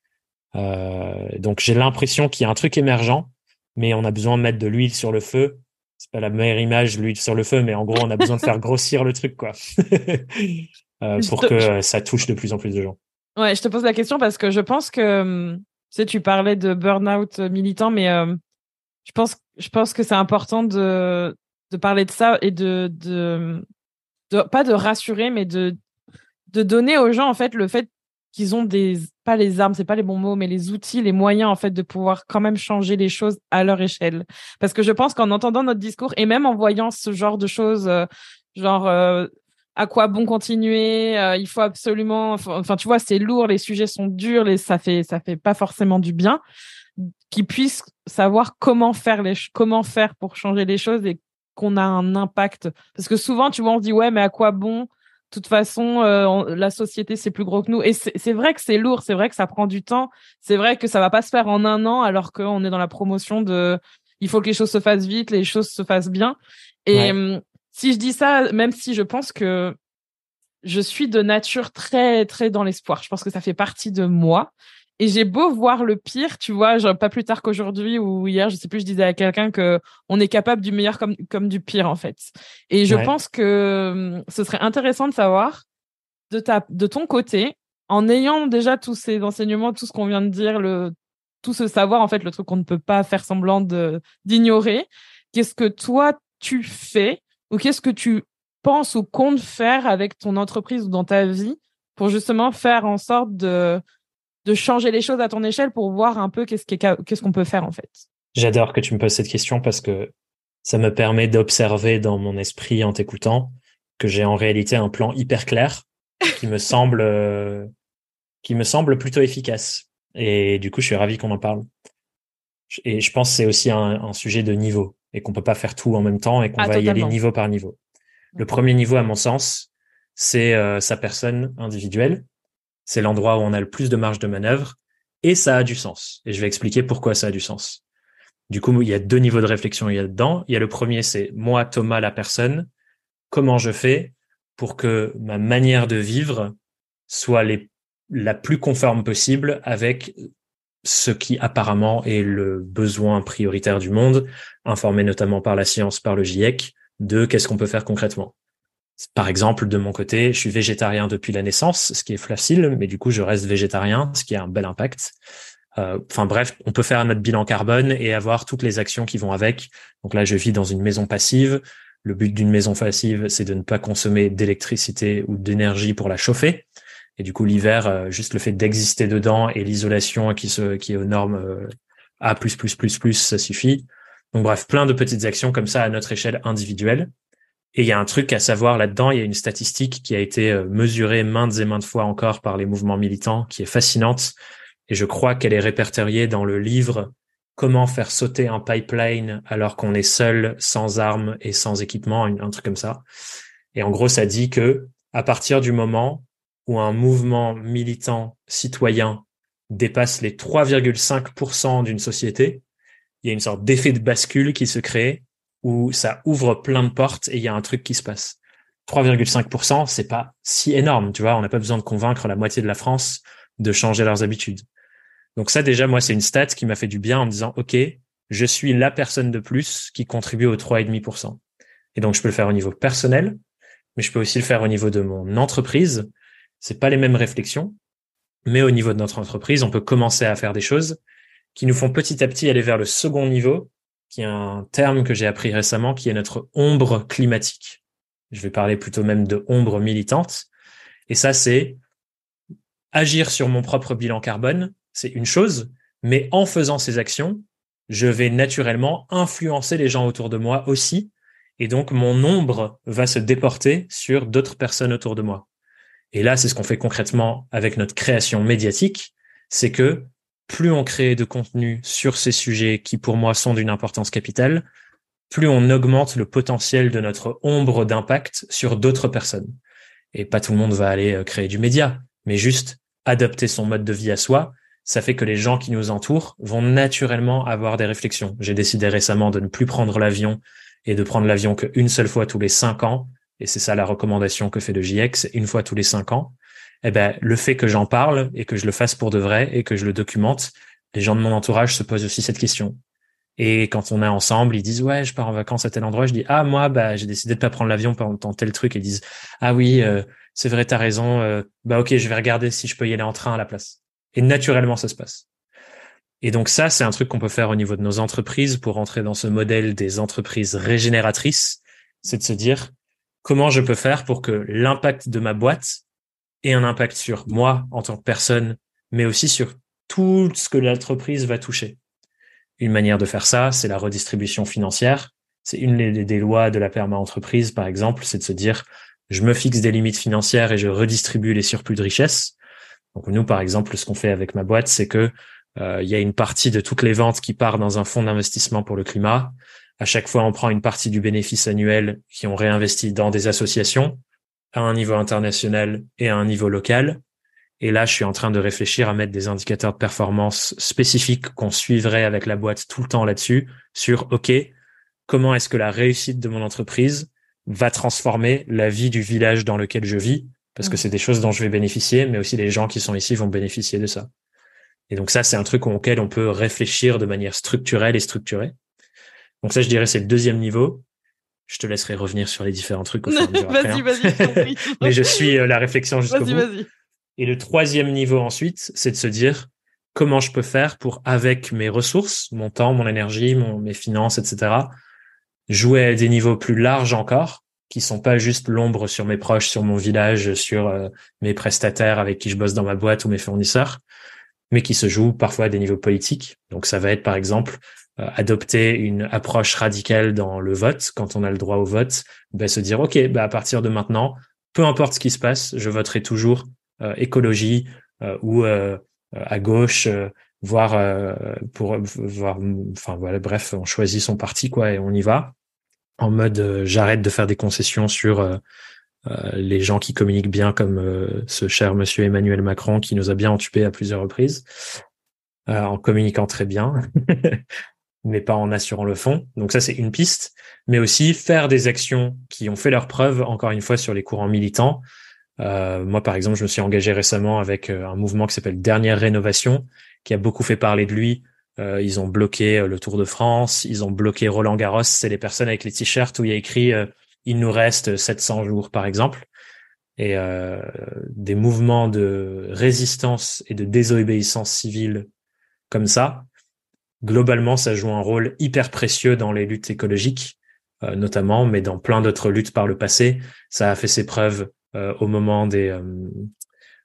Euh, donc j'ai l'impression qu'il y a un truc émergent, mais on a besoin de mettre de l'huile sur le feu. C'est pas la meilleure image, l'huile sur le feu, mais en gros, on a besoin de faire grossir le truc, quoi, euh, pour que ça touche de plus en plus de gens. Ouais, je te pose la question parce que je pense que hum, tu sais, tu parlais de burn-out militant, mais euh, je pense, je pense que c'est important de de parler de ça et de, de de pas de rassurer, mais de de donner aux gens en fait le fait qu'ils ont des pas les armes, c'est pas les bons mots, mais les outils, les moyens en fait de pouvoir quand même changer les choses à leur échelle. Parce que je pense qu'en entendant notre discours et même en voyant ce genre de choses, euh, genre euh, à quoi bon continuer, euh, il faut absolument, enfin tu vois, c'est lourd, les sujets sont durs, les ça fait ça fait pas forcément du bien, qu'ils puissent savoir comment faire les comment faire pour changer les choses et qu'on a un impact. Parce que souvent, tu vois, on se dit ouais, mais à quoi bon de toute façon, euh, la société, c'est plus gros que nous. Et c'est vrai que c'est lourd, c'est vrai que ça prend du temps, c'est vrai que ça va pas se faire en un an, alors qu'on est dans la promotion de il faut que les choses se fassent vite, les choses se fassent bien. Et hum, si je dis ça, même si je pense que je suis de nature très, très dans l'espoir, je pense que ça fait partie de moi. Et j'ai beau voir le pire, tu vois, genre pas plus tard qu'aujourd'hui ou hier, je sais plus, je disais à quelqu'un que on est capable du meilleur comme comme du pire en fait. Et je pense que hum, ce serait intéressant de savoir de ta de ton côté, en ayant déjà tous ces enseignements, tout ce qu'on vient de dire, le tout ce savoir en fait, le truc qu'on ne peut pas faire semblant de d'ignorer. Qu'est-ce que toi tu fais ou qu'est-ce que tu penses ou comptes faire avec ton entreprise ou dans ta vie pour justement faire en sorte de de changer les choses à ton échelle pour voir un peu qu'est-ce qu'on peut faire en fait. J'adore que tu me poses cette question parce que ça me permet d'observer dans mon esprit en t'écoutant que j'ai en réalité un plan hyper clair qui me semble euh, qui me semble plutôt efficace. Et du coup, je suis ravi qu'on en parle. Et je pense que c'est aussi un, sujet de niveau et qu'on peut pas faire tout en même temps et qu'on ah, va y aller niveau par niveau. Le premier niveau, à mon sens, c'est euh, sa personne individuelle c'est l'endroit où on a le plus de marge de manœuvre et ça a du sens. Et je vais expliquer pourquoi ça a du sens. Du coup, il y a deux niveaux de réflexion il y a dedans. Il y a le premier, c'est moi, Thomas, la personne. Comment je fais pour que ma manière de vivre soit la plus conforme possible avec ce qui apparemment est le besoin prioritaire du monde, informé notamment par la science, par le GIEC, de qu'est-ce qu'on peut faire concrètement. Par exemple, de mon côté, je suis végétarien depuis la naissance, ce qui est facile, mais du coup, je reste végétarien, ce qui a un bel impact. Euh, enfin bref, on peut faire notre bilan carbone et avoir toutes les actions qui vont avec. Donc là, je vis dans une maison passive. Le but d'une maison passive, c'est de ne pas consommer d'électricité ou d'énergie pour la chauffer. Et du coup, l'hiver, euh, juste le fait d'exister dedans et l'isolation qui est aux normes euh, A++++, ça suffit. Donc bref, plein de petites actions comme ça à notre échelle individuelle. Et il y a un truc à savoir là-dedans, il y a une statistique qui a été euh, mesurée maintes et maintes fois encore par les mouvements militants, qui est fascinante. Et je crois qu'elle est répertoriée dans le livre Comment faire sauter un pipeline alors qu'on est seul, sans armes et sans équipement, un truc comme ça. Et en gros, ça dit que à partir du moment où un mouvement militant citoyen dépasse les 3,5% d'une société, il y a une sorte d'effet de bascule qui se crée où ça ouvre plein de portes et il y a un truc qui se passe. 3,5%, c'est pas si énorme, tu vois, on n'a pas besoin de convaincre la moitié de la France de changer leurs habitudes. Donc ça déjà moi c'est une stat qui m'a fait du bien en me disant OK, je suis la personne de plus qui contribue au 3,5%. Et donc je peux le faire au niveau personnel, mais je peux aussi le faire au niveau de mon entreprise c'est pas les mêmes réflexions, mais au niveau de notre entreprise, on peut commencer à faire des choses qui nous font petit à petit aller vers le second niveau, qui est un terme que j'ai appris récemment, qui est notre ombre climatique. Je vais parler plutôt même de ombre militante. Et ça, c'est agir sur mon propre bilan carbone, c'est une chose, mais en faisant ces actions, je vais naturellement influencer les gens autour de moi aussi, et donc mon ombre va se déporter sur d'autres personnes autour de moi. Et là, c'est ce qu'on fait concrètement avec notre création médiatique, c'est que plus on crée de contenu sur ces sujets qui pour moi sont d'une importance capitale, plus on augmente le potentiel de notre ombre d'impact sur d'autres personnes. Et pas tout le monde va aller euh, créer du média, mais juste adapter son mode de vie à soi, ça fait que les gens qui nous entourent vont naturellement avoir des réflexions. J'ai décidé récemment de ne plus prendre l'avion et de prendre l'avion qu'une seule fois tous les cinq ans et c'est ça la recommandation que fait le GIEC, une fois tous les cinq ans, eh ben, le fait que j'en parle et que je le fasse pour de vrai et que je le documente, les gens de mon entourage se posent aussi cette question. Et quand on est ensemble, ils disent ouais, je pars en vacances à tel endroit. Je dis ah moi bah j'ai décidé de pas prendre l'avion pendant tel truc. Ils disent ah oui euh, c'est vrai t'as raison. Euh, bah ok je vais regarder si je peux y aller en train à la place. Et naturellement ça se passe. Et donc ça c'est un truc qu'on peut faire au niveau de nos entreprises pour entrer dans ce modèle des entreprises régénératrices. C'est de se dire comment je peux faire pour que l'impact de ma boîte ait un impact sur moi en tant que personne, mais aussi sur tout ce que l'entreprise va toucher. Une manière de faire ça, c'est la redistribution financière. C'est une des lois de la perma-entreprise, par exemple, c'est de se dire, je me fixe des limites financières et je redistribue les surplus de richesse. Donc nous, par exemple, ce qu'on fait avec ma boîte, c'est que euh, il y a une partie de toutes les ventes qui part dans un fonds d'investissement pour le climat. À chaque fois, on prend une partie du bénéfice annuel qui ont réinvesti dans des associations à un niveau international et à un niveau local. Et là, je suis en train de réfléchir à mettre des indicateurs de performance spécifiques qu'on suivrait avec la boîte tout le temps là-dessus sur, OK, comment est-ce que la réussite de mon entreprise va transformer la vie du village dans lequel je vis? Parce que mmh. c'est des choses dont je vais bénéficier, mais aussi les gens qui sont ici vont bénéficier de ça. Et donc ça, c'est un truc auquel on peut réfléchir de manière structurelle et structurée. Donc ça, je dirais, c'est le deuxième niveau. Je te laisserai revenir sur les différents trucs au fur et Vas-y, vas-y. Mais je suis euh, la réflexion jusqu'au bout. Vas-y. Et le troisième niveau ensuite, c'est de se dire comment je peux faire pour, avec mes ressources, mon temps, mon énergie, mon, mes finances, etc., jouer à des niveaux plus larges encore, qui sont pas juste l'ombre sur mes proches, sur mon village, sur euh, mes prestataires avec qui je bosse dans ma boîte ou mes fournisseurs, mais qui se jouent parfois à des niveaux politiques. Donc ça va être par exemple adopter une approche radicale dans le vote, quand on a le droit au vote, se dire, OK, ben, à partir de maintenant, peu importe ce qui se passe, je voterai toujours euh, écologie euh, ou à gauche, voire pour voir, enfin voilà, bref, on choisit son parti quoi et on y va. En mode j'arrête de faire des concessions sur les gens qui communiquent bien comme ce cher monsieur Emmanuel Macron qui nous a bien entubé à plusieurs reprises en communiquant très bien mais pas en assurant le fond. Donc ça, c'est une piste. Mais aussi faire des actions qui ont fait leur preuve, encore une fois, sur les courants militants. Euh, moi, par exemple, je me suis engagé récemment avec euh, un mouvement qui s'appelle Dernière Rénovation, qui a beaucoup fait parler de lui. Euh, ils ont bloqué le Tour de France, ils ont bloqué Roland Garros. C'est les personnes avec les t-shirts où il y a écrit il nous reste 700 jours, par exemple. Et des mouvements de résistance et de désobéissance civile comme ça, globalement, ça joue un rôle hyper précieux dans les luttes écologiques, euh, notamment, mais dans plein d'autres luttes par le passé. Ça a fait ses preuves euh, au moment des,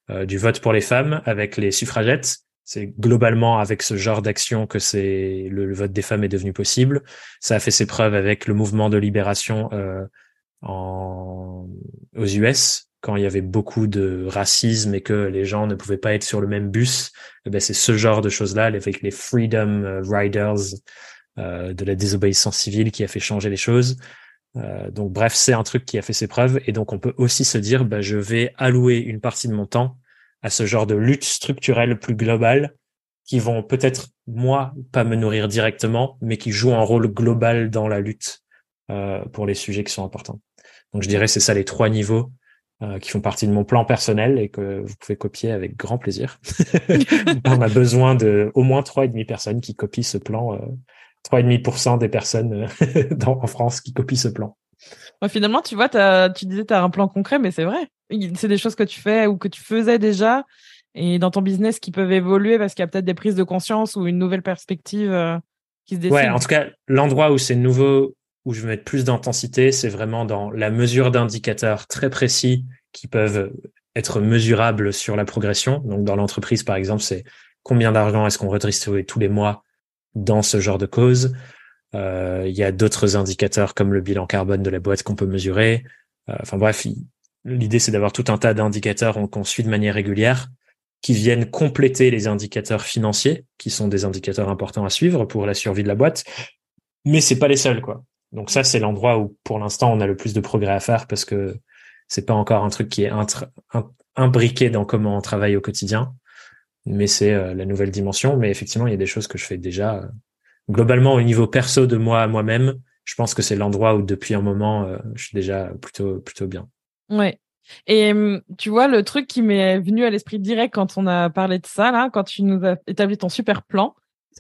euh, du vote pour les femmes avec les suffragettes. C'est globalement avec ce genre d'action que c'est le, vote des femmes est devenu possible. Ça a fait ses preuves avec le mouvement de libération aux US quand il y avait beaucoup de racisme et que les gens ne pouvaient pas être sur le même bus, eh ben c'est ce genre de choses-là, avec les Freedom euh, Riders euh, de la désobéissance civile qui a fait changer les choses. Euh, donc bref, c'est un truc qui a fait ses preuves et donc on peut aussi se dire, bah, je vais allouer une partie de mon temps à ce genre de lutte structurelle plus globale qui vont peut-être moi pas me nourrir directement, mais qui jouent un rôle global dans la lutte euh, pour les sujets qui sont importants. Donc je dirais c'est ça les trois niveaux euh, qui font partie de mon plan personnel et que vous pouvez copier avec grand plaisir. on a besoin de au moins trois et demi personnes qui copient ce plan. Euh, trois et demi pour cent des personnes euh, dans, en France qui copient ce plan. finalement, tu vois, as, tu disais tu as un plan concret, mais c'est vrai. C'est des choses que tu fais ou que tu faisais déjà et dans ton business qui peuvent évoluer parce qu'il y a peut-être des prises de conscience ou une nouvelle perspective qui se dessine. Ouais, en tout cas, l'endroit où c'est nouveau où je vais mettre plus d'intensité, c'est vraiment dans la mesure d'indicateurs très précis qui peuvent être mesurables sur la progression. Donc, dans l'entreprise, par exemple, c'est combien d'argent est-ce qu'on redistribue tous les mois dans ce genre de cause. Euh, il y a d'autres indicateurs comme le bilan carbone de la boîte qu'on peut mesurer. Euh, enfin bref, l'idée c'est d'avoir tout un tas d'indicateurs qu'on suit de manière régulière qui viennent compléter les indicateurs financiers, qui sont des indicateurs importants à suivre pour la survie de la boîte. Mais c'est pas les seuls, quoi. Donc ça, c'est l'endroit où, pour l'instant, on a le plus de progrès à faire parce que c'est pas encore un truc qui est imbriqué dans comment on travaille au quotidien, mais c'est euh, la nouvelle dimension. Mais effectivement, il y a des choses que je fais déjà. Euh, globalement, au niveau perso de moi moi-même, je pense que c'est l'endroit où depuis un moment, euh, je suis déjà plutôt plutôt bien. Ouais. Et tu vois, le truc qui m'est venu à l'esprit direct quand on a parlé de ça, là, quand tu nous as établi ton super plan,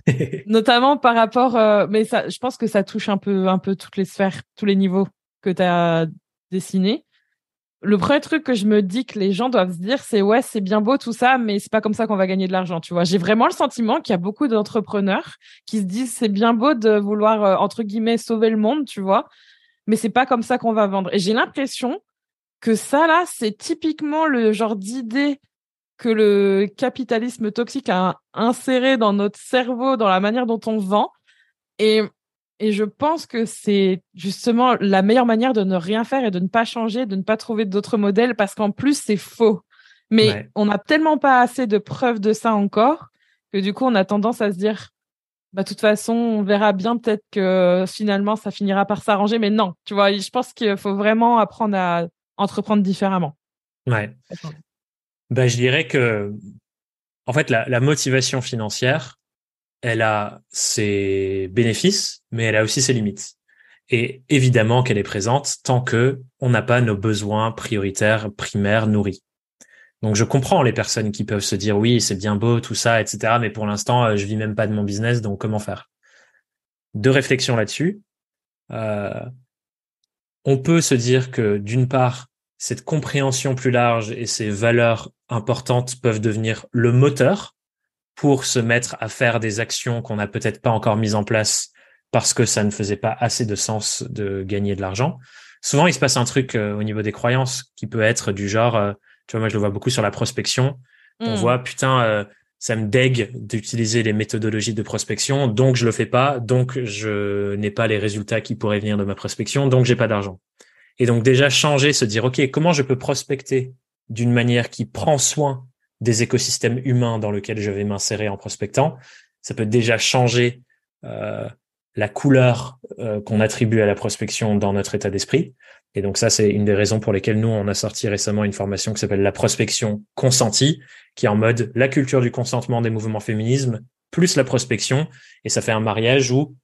Notamment par rapport, euh, mais ça, je pense que ça touche un peu, un peu toutes les sphères, tous les niveaux que tu as dessinés. Le premier truc que je me dis que les gens doivent se dire, c'est ouais, c'est bien beau tout ça, mais c'est pas comme ça qu'on va gagner de l'argent, tu vois. J'ai vraiment le sentiment qu'il y a beaucoup d'entrepreneurs qui se disent, c'est bien beau de vouloir euh, entre guillemets sauver le monde, tu vois, mais c'est pas comme ça qu'on va vendre. Et j'ai l'impression que ça là, c'est typiquement le genre d'idée que le capitalisme toxique a inséré dans notre cerveau, dans la manière dont on vend. Et, et je pense que c'est justement la meilleure manière de ne rien faire et de ne pas changer, de ne pas trouver d'autres modèles, parce qu'en plus, c'est faux. Mais on n'a tellement pas assez de preuves de ça encore que du coup, on a tendance à se dire, bah, de toute façon, on verra bien peut-être que finalement, ça finira par s'arranger. Mais non, tu vois, je pense qu'il faut vraiment apprendre à entreprendre différemment. Ouais. Ben, je dirais que, en fait, la, la, motivation financière, elle a ses bénéfices, mais elle a aussi ses limites. Et évidemment qu'elle est présente tant que on n'a pas nos besoins prioritaires, primaires nourris. Donc je comprends les personnes qui peuvent se dire oui, c'est bien beau tout ça, etc. Mais pour l'instant, euh, je vis même pas de mon business, donc comment faire? Deux réflexions là-dessus. Euh, on peut se dire que d'une part, cette compréhension plus large et ces valeurs importantes peuvent devenir le moteur pour se mettre à faire des actions qu'on n'a peut-être pas encore mises en place parce que ça ne faisait pas assez de sens de gagner de l'argent. Souvent, il se passe un truc euh, au niveau des croyances qui peut être du genre, euh, tu vois, moi je le vois beaucoup sur la prospection. On hmm. voit, putain, euh, ça me dégue d'utiliser les méthodologies de prospection, donc je le fais pas, donc je n'ai pas les résultats qui pourraient venir de ma prospection, donc j'ai pas d'argent. Et donc déjà changer, se dire, OK, comment je peux prospecter d'une manière qui prend soin des écosystèmes humains dans lesquels je vais m'insérer en prospectant, ça peut déjà changer euh, la couleur euh, qu'on attribue à la prospection dans notre état d'esprit. Et donc ça, c'est une des raisons pour lesquelles nous, on a sorti récemment une formation qui s'appelle la prospection consentie, qui est en mode la culture du consentement des mouvements féminisme plus la prospection. Et ça fait un mariage où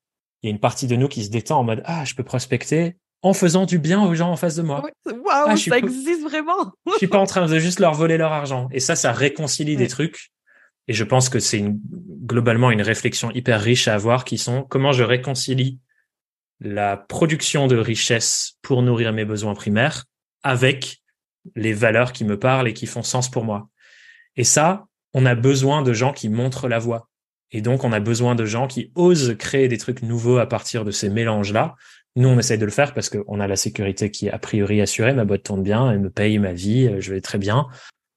il y a une partie de nous qui se détend en mode ah je peux prospecter en faisant du bien aux gens en face de moi. Waouh, ah, ça existe vraiment. je suis pas en train de juste leur voler leur argent. Et ça, ça réconcilie des trucs. Et je pense que c'est une, globalement une réflexion hyper riche à avoir qui sont comment je réconcilie la production de richesse pour nourrir mes besoins primaires avec les valeurs qui me parlent et qui font sens pour moi. Et ça, on a besoin de gens qui montrent la voie. Et donc, on a besoin de gens qui osent créer des trucs nouveaux à partir de ces mélanges-là. Nous, on essaye de le faire parce qu'on a la sécurité qui est a priori assurée. Ma boîte tourne bien, elle me paye ma vie, je vais très bien.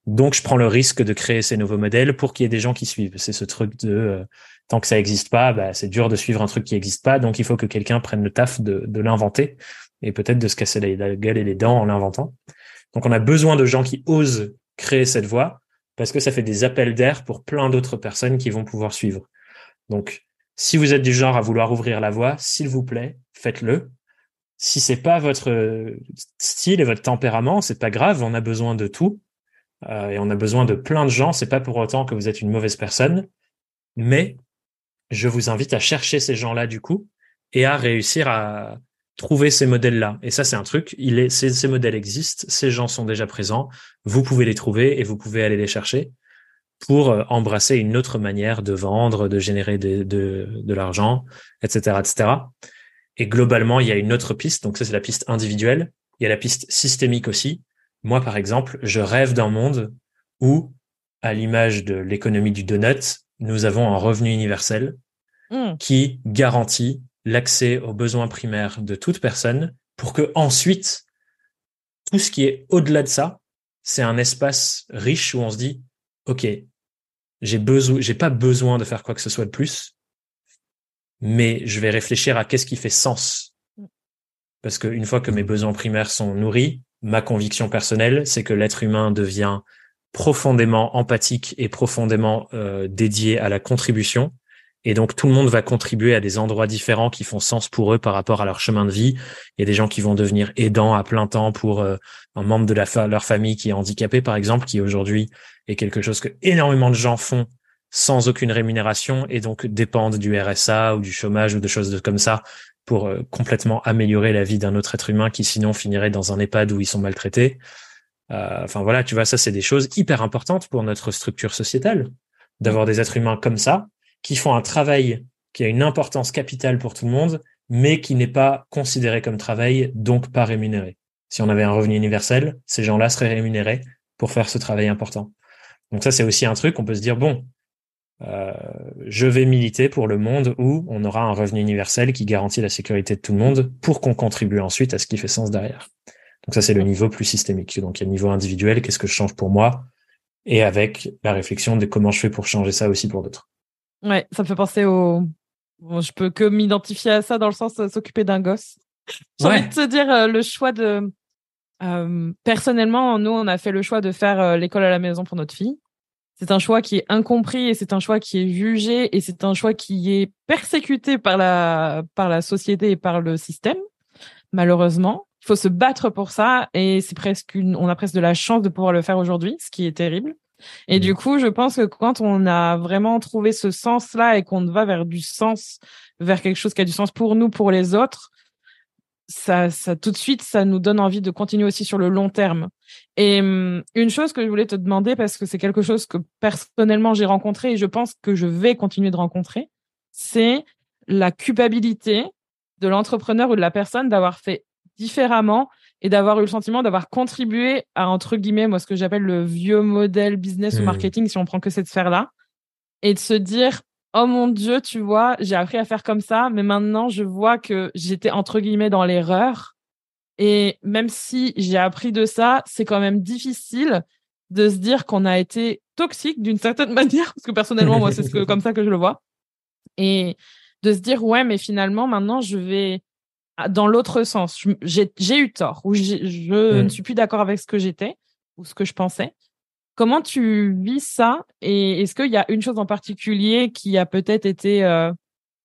Donc, je prends le risque de créer ces nouveaux modèles pour qu'il y ait des gens qui suivent. C'est ce truc de euh, tant que ça n'existe pas, bah, c'est dur de suivre un truc qui n'existe pas. Donc, il faut que quelqu'un prenne le taf de, de l'inventer et peut-être de se casser la gueule et les dents en l'inventant. Donc, on a besoin de gens qui osent créer cette voie parce que ça fait des appels d'air pour plein d'autres personnes qui vont pouvoir suivre. Donc, si vous êtes du genre à vouloir ouvrir la voie, s'il vous plaît, faites-le. Si c'est pas votre style et votre tempérament, c'est pas grave. On a besoin de tout euh, et on a besoin de plein de gens. C'est pas pour autant que vous êtes une mauvaise personne, mais je vous invite à chercher ces gens-là du coup et à réussir à trouver ces modèles-là. Et ça, c'est un truc. Ces modèles existent, ces gens sont déjà présents. Vous pouvez les trouver et vous pouvez aller les chercher pour euh, embrasser une autre manière de vendre, de générer de, de, de l'argent, etc., etc. Et globalement, il y a une autre piste. Donc ça, c'est la piste individuelle. Il y a la piste systémique aussi. Moi, par exemple, je rêve d'un monde où, à l'image de l'économie du donut, nous avons un revenu universel mmh. qui garantit l'accès aux besoins primaires de toute personne pour que ensuite, tout ce qui est au-delà de ça, c'est un espace riche où on se dit, OK, j'ai besoin, j'ai pas besoin de faire quoi que ce soit de plus, mais je vais réfléchir à qu'est-ce qui fait sens. Parce qu'une fois que mes besoins primaires sont nourris, ma conviction personnelle, c'est que l'être humain devient profondément empathique et profondément euh, dédié à la contribution. Et donc tout le monde va contribuer à des endroits différents qui font sens pour eux par rapport à leur chemin de vie. Il y a des gens qui vont devenir aidants à plein temps pour euh, un membre de la leur famille qui est handicapé, par exemple, qui aujourd'hui est quelque chose que énormément de gens font sans aucune rémunération et donc dépendent du RSA ou du chômage ou de choses comme ça pour euh, complètement améliorer la vie d'un autre être humain qui sinon finirait dans un EHPAD où ils sont maltraités. Euh, enfin voilà, tu vois, ça c'est des choses hyper importantes pour notre structure sociétale, d'avoir des êtres humains comme ça, qui font un travail qui a une importance capitale pour tout le monde, mais qui n'est pas considéré comme travail, donc pas rémunéré. Si on avait un revenu universel, ces gens-là seraient rémunérés pour faire ce travail important. Donc ça, c'est aussi un truc, on peut se dire, bon, euh, je vais militer pour le monde où on aura un revenu universel qui garantit la sécurité de tout le monde pour qu'on contribue ensuite à ce qui fait sens derrière. Donc ça, c'est le niveau plus systémique. Donc il y a le niveau individuel, qu'est-ce que je change pour moi, et avec la réflexion de comment je fais pour changer ça aussi pour d'autres. Ouais, ça me fait penser au. Bon, je peux que m'identifier à ça dans le sens de s'occuper d'un gosse. J'ai envie de te dire euh, le choix de. Euh, personnellement, nous, on a fait le choix de faire l'école à la maison pour notre fille. C'est un choix qui est incompris et c'est un choix qui est jugé et c'est un choix qui est persécuté par la par la société et par le système. Malheureusement, il faut se battre pour ça et c'est presque une, on a presque de la chance de pouvoir le faire aujourd'hui, ce qui est terrible. Et du mmh. coup, je pense que quand on a vraiment trouvé ce sens-là et qu'on va vers du sens, vers quelque chose qui a du sens pour nous, pour les autres, ça, ça tout de suite, ça nous donne envie de continuer aussi sur le long terme. Et hum, une chose que je voulais te demander, parce que c'est quelque chose que personnellement j'ai rencontré et je pense que je vais continuer de rencontrer, c'est la culpabilité de l'entrepreneur ou de la personne d'avoir fait différemment et d'avoir eu le sentiment d'avoir contribué à, entre guillemets, moi, ce que j'appelle le vieux modèle business ou mmh. marketing, si on prend que cette sphère-là, et de se dire, oh mon Dieu, tu vois, j'ai appris à faire comme ça, mais maintenant je vois que j'étais entre guillemets dans l'erreur. Et même si j'ai appris de ça, c'est quand même difficile de se dire qu'on a été toxique d'une certaine manière, parce que personnellement, moi, c'est ce comme ça que je le vois. Et de se dire, ouais, mais finalement, maintenant, je vais dans l'autre sens. J'ai eu tort, ou je ne mmh. suis plus d'accord avec ce que j'étais, ou ce que je pensais. Comment tu vis ça Et est-ce qu'il y a une chose en particulier qui a peut-être été euh,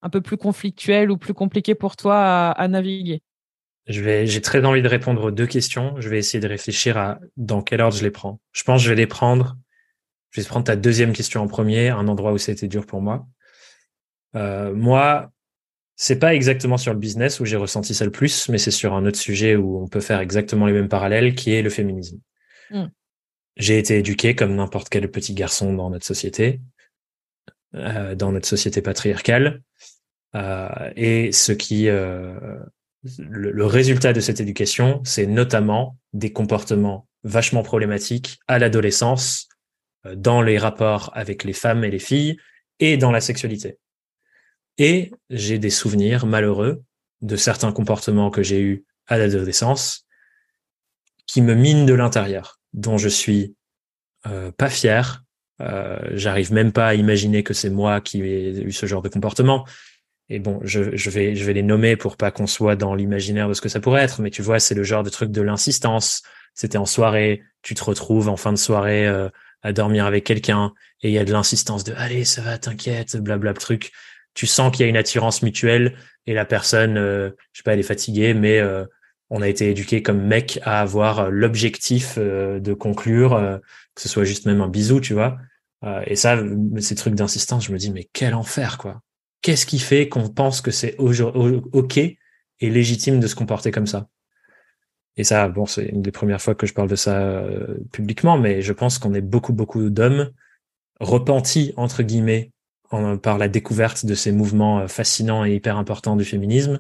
un peu plus conflictuelle ou plus compliquée pour toi à, naviguer? Je vais, j'ai très envie de répondre aux deux questions. Je vais essayer de réfléchir à dans quel ordre je les prends. Je pense que je vais les prendre. Je vais prendre ta deuxième question en premier, un endroit où c'était dur pour moi. Euh, moi, c'est pas exactement sur le business où j'ai ressenti ça le plus, mais c'est sur un autre sujet où on peut faire exactement les mêmes parallèles, qui est le féminisme. Mm. J'ai été éduqué comme n'importe quel petit garçon dans notre société, euh, dans notre société patriarcale, euh, et ce qui, euh, le, le, résultat de cette éducation, c'est notamment des comportements vachement problématiques à l'adolescence, euh, dans les rapports avec les femmes et les filles, et dans la sexualité. Et j'ai des souvenirs malheureux de certains comportements que j'ai eus à l'adolescence qui me minent de l'intérieur, dont je suis euh, pas fier. Euh, J'arrive même pas à imaginer que c'est moi qui ai eu ce genre de comportement. Et bon, je, je vais je vais les nommer pour pas qu'on soit dans l'imaginaire de ce que ça pourrait être. Mais tu vois, c'est le genre de truc de l'insistance. C'était en soirée, tu te retrouves en fin de soirée euh, à dormir avec quelqu'un et il y a de l'insistance de allez ça va t'inquiète blablabla truc tu sens qu'il y a une attirance mutuelle et la personne, euh, je sais pas, elle est fatiguée, mais euh, on a été éduqué comme mec à avoir euh, l'objectif de conclure, que ce soit juste même un bisou, tu vois. et ça, ces trucs d'insistance, je me dis mais quel enfer quoi. Qu'est-ce qui fait qu'on pense que c'est ok et légitime de se comporter comme ça? Et ça, bon, c'est une des premières fois que je parle de ça publiquement, mais je pense qu'on est beaucoup beaucoup d'hommes repentis entre guillemets par la découverte de ces mouvements euh, fascinants et hyper importants du féminisme,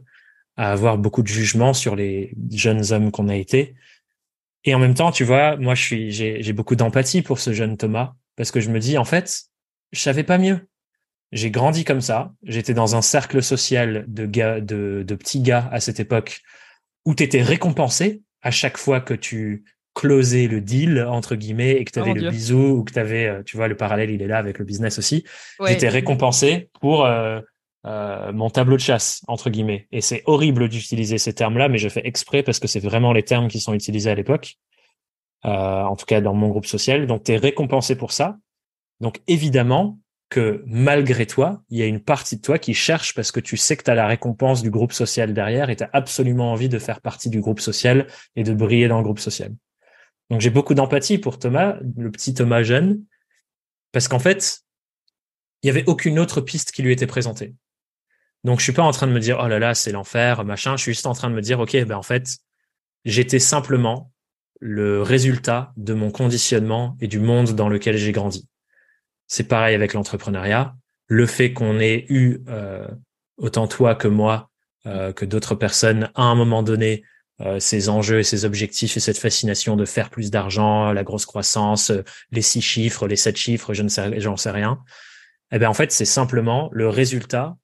à avoir beaucoup de jugements sur les jeunes hommes qu'on a été. Et en même temps, tu vois, moi, je suis, j'ai beaucoup d'empathie pour ce jeune Thomas parce que je me dis, en fait, je savais pas mieux. J'ai grandi comme ça. J'étais dans un cercle social de gars, de, de petits gars à cette époque où tu étais récompensé à chaque fois que tu closer le deal entre guillemets et que tu avais oh le bisou ou que tu avais euh, tu vois le parallèle il est là avec le business aussi j'étais récompensé pour euh, euh, mon tableau de chasse entre guillemets et c'est horrible d'utiliser ces termes là mais je fais exprès parce que c'est vraiment les termes qui sont utilisés à l'époque en tout cas dans mon groupe social donc tu es récompensé pour ça donc évidemment que malgré toi, il y a une partie de toi qui cherche parce que tu sais que tu as la récompense du groupe social derrière et tu as absolument envie de faire partie du groupe social et de briller dans le groupe social. Donc j'ai beaucoup d'empathie pour Thomas, le petit Thomas jeune, parce qu'en fait, il y avait aucune autre piste qui lui était présentée. Donc je suis pas en train de me dire oh là là c'est l'enfer machin. Je suis juste en train de me dire ok ben en fait j'étais simplement le résultat de mon conditionnement et du monde dans lequel j'ai grandi. C'est pareil avec l'entrepreneuriat. Le fait qu'on ait eu euh, autant toi que moi euh, que d'autres personnes à un moment donné euh, ces enjeux et ces objectifs et cette fascination de faire plus d'argent, la grosse croissance, euh, les six chiffres, les sept chiffres, je ne sais, j'en sais rien. Eh ben en fait, c'est simplement le résultat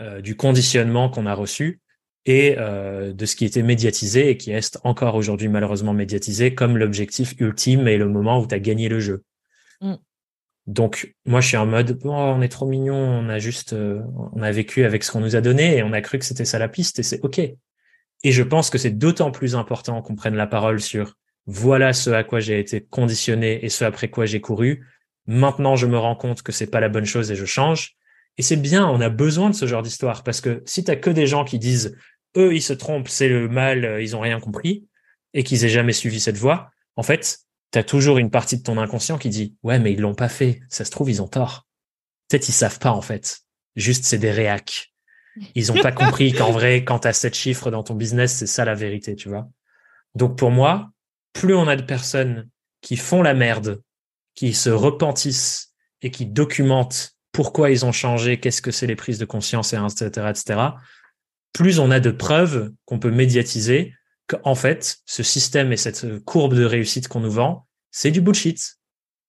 euh, du conditionnement qu'on a reçu et de ce qui était médiatisé et qui est encore aujourd'hui malheureusement médiatisé comme l'objectif ultime et le moment où tu as gagné le jeu. Mm. Donc moi je suis en mode oh, on est trop mignon, on a juste on a vécu avec ce qu'on nous a donné et on a cru que c'était ça la piste et c'est OK. Et je pense que c'est d'autant plus important qu'on prenne la parole sur voilà ce à quoi j'ai été conditionné et ce après quoi j'ai couru. Maintenant, je me rends compte que c'est pas la bonne chose et je change. Et c'est bien, on a besoin de ce genre d'histoire parce que si t'as que des gens qui disent eux, ils se trompent, c'est le mal, euh, ils ont rien compris et qu'ils aient jamais suivi cette voie, en fait, t'as toujours une partie de ton inconscient qui dit ouais, mais ils l'ont pas fait. Ça se trouve, ils ont tort. Peut-être ils savent pas, en fait. Juste, c'est des réacs. Ils ont pas compris qu'en vrai, quand tu as sept chiffres dans ton business, c'est ça la vérité, tu vois. Donc pour moi, plus on a de personnes qui font la merde, qui se repentissent et qui documentent pourquoi ils ont changé, qu'est-ce que c'est les prises de conscience, et etc., etc., plus on a de preuves qu'on peut médiatiser qu'en fait, ce système et cette courbe de réussite qu'on nous vend, c'est du bullshit.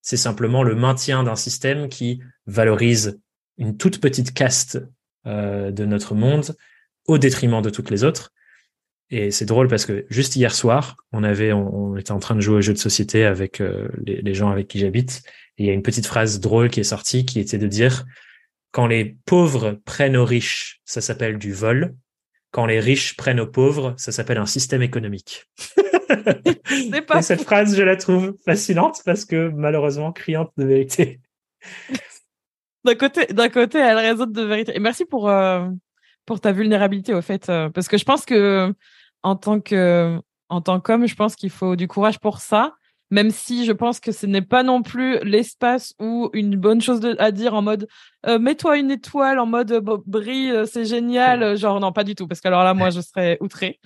C'est simplement le maintien d'un système qui valorise une toute petite caste euh, de notre monde au détriment de toutes les autres. Et c'est drôle parce que juste hier soir, on avait, on, était en train de jouer au jeu de société avec euh, les, les, gens avec qui j'habite. Et il y a une petite phrase drôle qui est sortie, qui était de dire quand les pauvres prennent aux riches, ça s'appelle du vol. Quand les riches prennent aux pauvres, ça s'appelle un système économique. pas... Et cette phrase, je la trouve fascinante parce que malheureusement criante de vérité. d'un côté, d'un côté, elle résonne de vérité. Et merci pour euh, pour ta vulnérabilité au fait, euh, parce que je pense que en tant que en tant qu'homme, je pense qu'il faut du courage pour ça. même si je pense que ce n'est pas non plus l'espace ou une bonne chose à dire en mode euh, mets-toi une étoile en mode brille, c'est génial. Genre non, pas du tout, parce qu'alors là, moi, je serais outrée.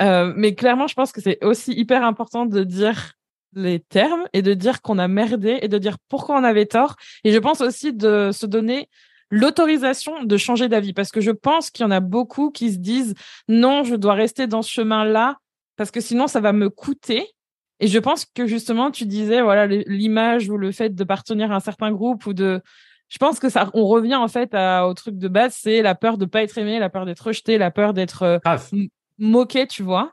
mais clairement, je pense que c'est aussi hyper important de dire les termes et de dire qu'on a merdé et de dire pourquoi on avait tort. Et je pense aussi de se donner l'autorisation de changer d'avis parce que je pense qu'il y en a beaucoup qui se disent non, je dois rester dans ce chemin-là parce que sinon ça va me coûter. Et je pense que justement tu disais voilà l'image ou le fait de partenir à un certain groupe ou de je pense que ça on revient en fait au truc de base, c'est la peur de pas être aimé, la peur d'être rejeté, la peur d'être euh, moqué, tu vois.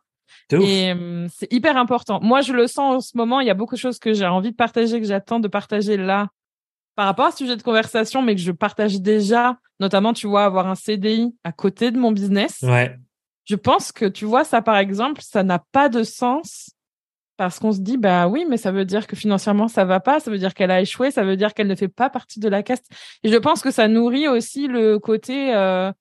Et c'est hyper important. Moi, je le sens en ce moment. Il y a beaucoup de choses que j'ai envie de partager, que j'attends de partager là par rapport à ce sujet de conversation, mais que je partage déjà, notamment, tu vois, avoir un CDI à côté de mon business. Ouais. Je pense que, tu vois, ça, par exemple, ça n'a pas de sens parce qu'on se dit, bah oui, mais ça veut dire que financièrement, ça va pas, ça veut dire qu'elle a échoué, ça veut dire qu'elle ne fait pas partie de la caste. Et je pense que ça nourrit aussi le côté, euh,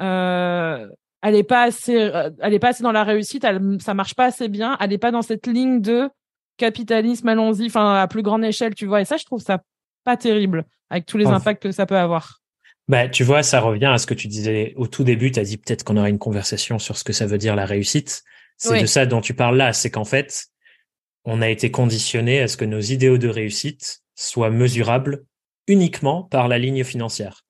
euh, elle est pas assez, euh, elle est pas assez dans la réussite, elle, ça marche pas assez bien, elle est pas dans cette ligne de capitalisme, allons-y, enfin, à plus grande échelle, tu vois. Et ça, je trouve ça pas terrible avec tous les impacts que ça peut avoir. Bah, tu vois, ça revient à ce que tu disais au tout début. Tu as dit peut-être qu'on aurait une conversation sur ce que ça veut dire la réussite. C'est de ça dont tu parles là. C'est qu'en fait, on a été conditionné à ce que nos idéaux de réussite soient mesurables uniquement par la ligne financière,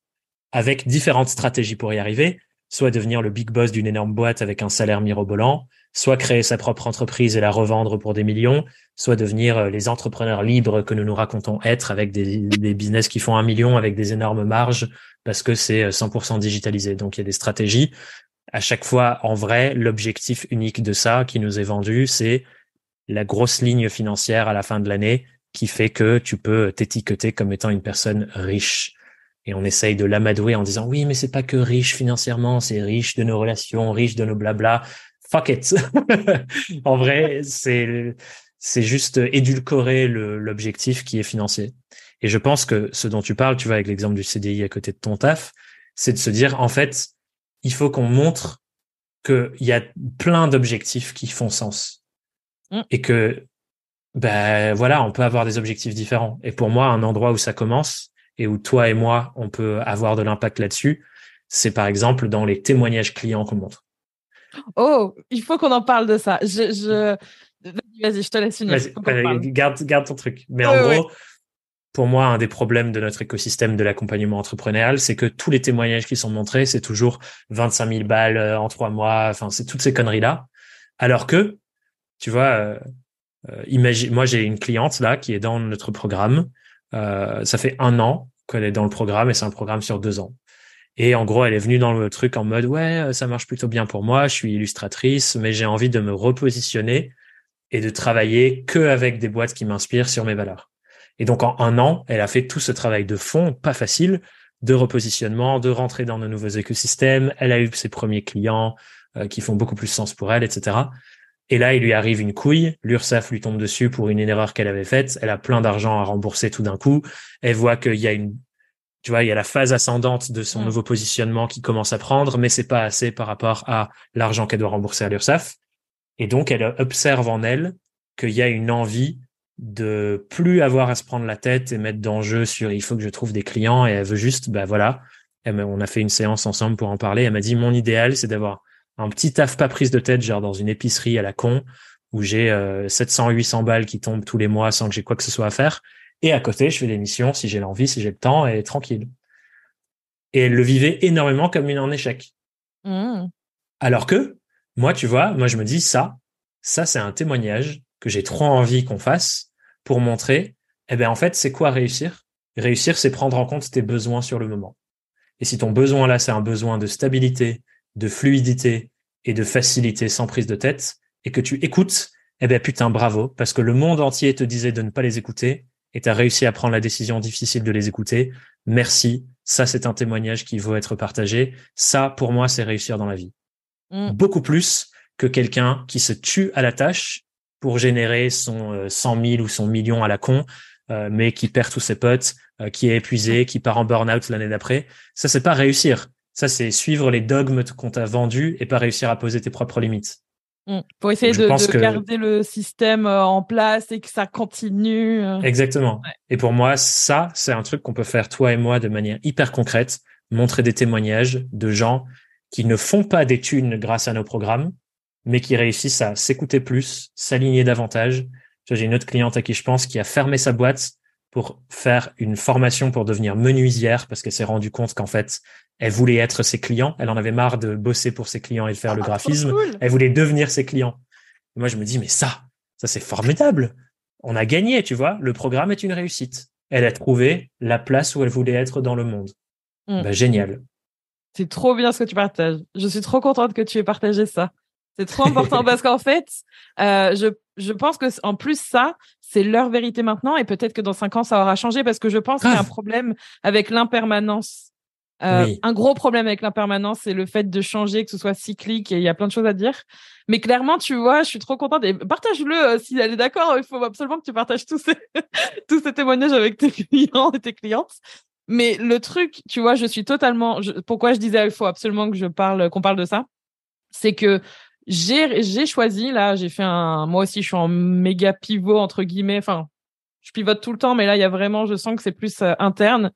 avec différentes stratégies pour y arriver, soit devenir le big boss d'une énorme boîte avec un salaire mirobolant, soit créer sa propre entreprise et la revendre pour des millions, soit devenir euh, les entrepreneurs libres que nous nous racontons être avec des, des business qui font un million avec des énormes marges parce que c'est 100% euh, digitalisé. Donc il y a des stratégies. À chaque fois, en vrai, l'objectif unique de ça qui nous est vendu, c'est la grosse ligne financière à la fin de l'année qui fait que tu peux t'étiqueter comme étant une personne riche. Et on essaye de l'amadouer en disant oui, mais c'est pas que riche financièrement, c'est riche de nos relations, riche de nos blabla fuck it. en vrai, c'est c'est juste édulcorer l'objectif qui est financier. Et je pense que ce dont tu parles, tu vois, avec l'exemple du CDI à côté de ton taf, c'est de se dire, en fait, il faut qu'on montre qu'il y a plein d'objectifs qui font sens. Mm. Et que, ben voilà, on peut avoir des objectifs différents. Et pour moi, un endroit où ça commence et où toi et moi, on peut avoir de l'impact là-dessus, c'est par exemple dans les témoignages clients qu'on montre. Oh, il faut qu'on en parle de ça. Je, je... Vas-y, je te laisse finir. Garde, garde ton truc. Mais en gros, pour moi, un des problèmes de notre écosystème de l'accompagnement entrepreneurial, c'est que tous les témoignages qui sont montrés, c'est toujours 25 000 balles euh, en trois mois. Enfin, c'est toutes ces conneries-là. Alors que, tu vois, euh, euh, imagine, moi, j'ai une cliente là qui est dans notre programme. Euh, ça fait un an qu'elle est dans le programme et c'est un programme sur deux ans. Et en gros, elle est venue dans le truc en mode ouais, euh, ça marche plutôt bien pour moi, je suis illustratrice, mais j'ai envie de me repositionner et de travailler que avec des boîtes qui m'inspirent sur mes valeurs. Et donc en un an, elle a fait tout ce travail de fond, pas facile, de repositionnement, de rentrer dans de nouveaux écosystèmes. Elle a eu ses premiers clients euh, qui font beaucoup plus sens pour elle, etc. Et là, il lui arrive une couille, l'URSSAF lui tombe dessus pour une erreur qu'elle avait faite, elle a plein d'argent à rembourser tout d'un coup, elle voit qu'il y a une tu vois, il y a la phase ascendante de son mm. nouveau positionnement qui commence à prendre, mais c'est pas assez par rapport à l'argent qu'elle doit rembourser à l'URSSAF. Et donc, elle observe en elle qu'il y a une envie de plus avoir à se prendre la tête et mettre d'enjeu sur il faut que je trouve des clients et elle veut juste, bah voilà. on a fait une séance ensemble pour en parler. Elle m'a dit mon idéal, c'est d'avoir un petit taf pas prise de tête, genre dans une épicerie à la con, où j'ai 700, euh, 800 balles qui tombent tous les mois sans que j'ai quoi que ce soit à faire et à côté, je fais des missions si j'ai l'envie, si j'ai le temps, et tranquille. Et elle le vivait énormément comme une en échec. Mmh. Alors que, moi, tu vois, moi, je me dis ça, ça, c'est un témoignage que j'ai trop envie qu'on fasse pour montrer, eh ben, en fait, c'est quoi réussir? Réussir, c'est prendre en compte tes besoins sur le moment. Et si ton besoin là, c'est un besoin de stabilité, de fluidité et de facilité sans prise de tête, et que tu écoutes, eh ben, putain, bravo, parce que le monde entier te disait de ne pas les écouter, et tu as réussi à prendre la décision difficile de les écouter. Merci. Ça, c'est un témoignage qui vaut être partagé. Ça, pour moi, c'est réussir dans la vie. Mm. Beaucoup plus que quelqu'un qui se tue à la tâche pour générer son 100 euh, 000 ou son million à la con, euh, mais qui perd tous ses potes, euh, qui est épuisé, qui part en burn-out l'année d'après. Ça, c'est pas réussir. Ça, c'est suivre les dogmes qu'on t'a vendus et pas réussir à poser tes propres limites. Mm. Pour essayer de, garder le système euh, en place et que ça continue. Euh. Exactement. Et pour moi, ça, c'est un truc qu'on peut faire toi et moi de manière hyper concrète, montrer des témoignages de gens qui ne font pas des thunes grâce à nos programmes, mais qui réussissent à s'écouter plus, s'aligner davantage. J'ai une autre cliente à qui je pense qui a fermé sa boîte pour faire une formation pour devenir menuisière parce qu'elle s'est rendue compte qu'en fait, elle voulait être ses clients. Elle en avait marre de bosser pour ses clients et de faire le ah, graphisme. Elle voulait devenir ses clients. moi, je me dis, mais ça, ça c'est formidable. On a gagné, tu vois. Le programme est une réussite. Elle a trouvé la place où elle voulait être dans le monde. Mm. Bah, génial. C'est trop bien ce que tu partages. Je suis trop contente que tu aies partagé ça. C'est trop important parce qu'en fait, euh, je, je pense que en plus ça, c'est leur vérité maintenant et peut-être que dans cinq ans ça aura changé parce que je pense qu'il y a un problème avec l'impermanence. Euh, un gros problème avec l'impermanence, c'est le fait de changer, que ce soit cyclique et il y a plein de choses à dire. Mais clairement, tu vois, je suis trop contente et partage-le euh, si elle est d'accord. Il faut absolument que tu partages tous ces, tous ces témoignages avec tes clients et tes clientes. Mais le truc, tu vois, je suis totalement. pourquoi je disais il faut absolument que je parle, qu'on parle de ça, c'est que j'ai j'ai choisi là, j'ai fait un. Moi aussi, je suis en méga pivot entre guillemets. Enfin, je pivote tout le temps, mais là, il y a vraiment, je sens que c'est plus euh, interne.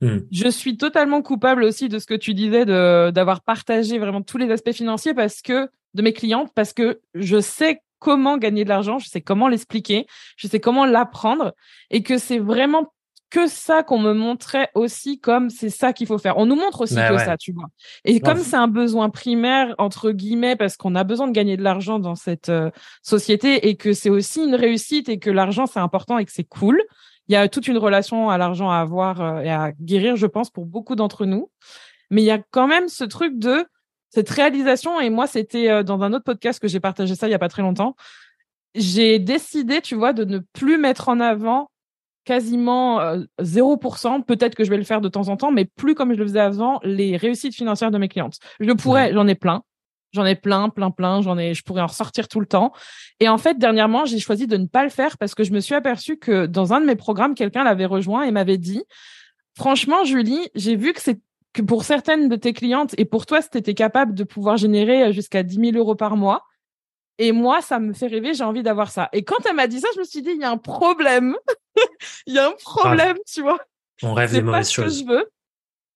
Hmm. Je suis totalement coupable aussi de ce que tu disais de d'avoir partagé vraiment tous les aspects financiers parce que de mes clientes parce que je sais comment gagner de l'argent, je sais comment l'expliquer, je sais comment l'apprendre et que c'est vraiment que ça qu'on me montrait aussi comme c'est ça qu'il faut faire. On nous montre aussi bah que ça, tu vois. Et comme c'est un besoin primaire entre guillemets parce qu'on a besoin de gagner de l'argent dans cette euh, société et que c'est aussi une réussite et que l'argent c'est important et que c'est cool il y a toute une relation à l'argent à avoir euh, et à guérir, je pense, pour beaucoup d'entre nous. Mais il y a quand même ce truc de cette réalisation. Et moi, c'était euh, dans un autre podcast que j'ai partagé ça il y a pas très longtemps. J'ai décidé, tu vois, de ne plus mettre en avant quasiment 0%. Euh, Peut-être que je vais le faire de temps en temps, mais plus comme je le faisais avant, les réussites financières de mes clientes. Je pourrais, j'en ai plein. J'en ai plein, plein, plein. J'en ai, je pourrais en ressortir tout le temps. Et en fait, dernièrement, j'ai choisi de ne pas le faire parce que je me suis aperçue que dans un de mes programmes, quelqu'un l'avait rejoint et m'avait dit, franchement, Julie, j'ai vu que c'est que pour certaines de tes clientes et pour toi, c'était capable de pouvoir générer jusqu'à 10 000 euros par mois. Et moi, ça me fait rêver, j'ai envie d'avoir ça. Et quand elle m'a dit ça, je me suis dit, il y a un problème. il y a un problème, tu vois. On rêve des mauvaises choses. Que je veux.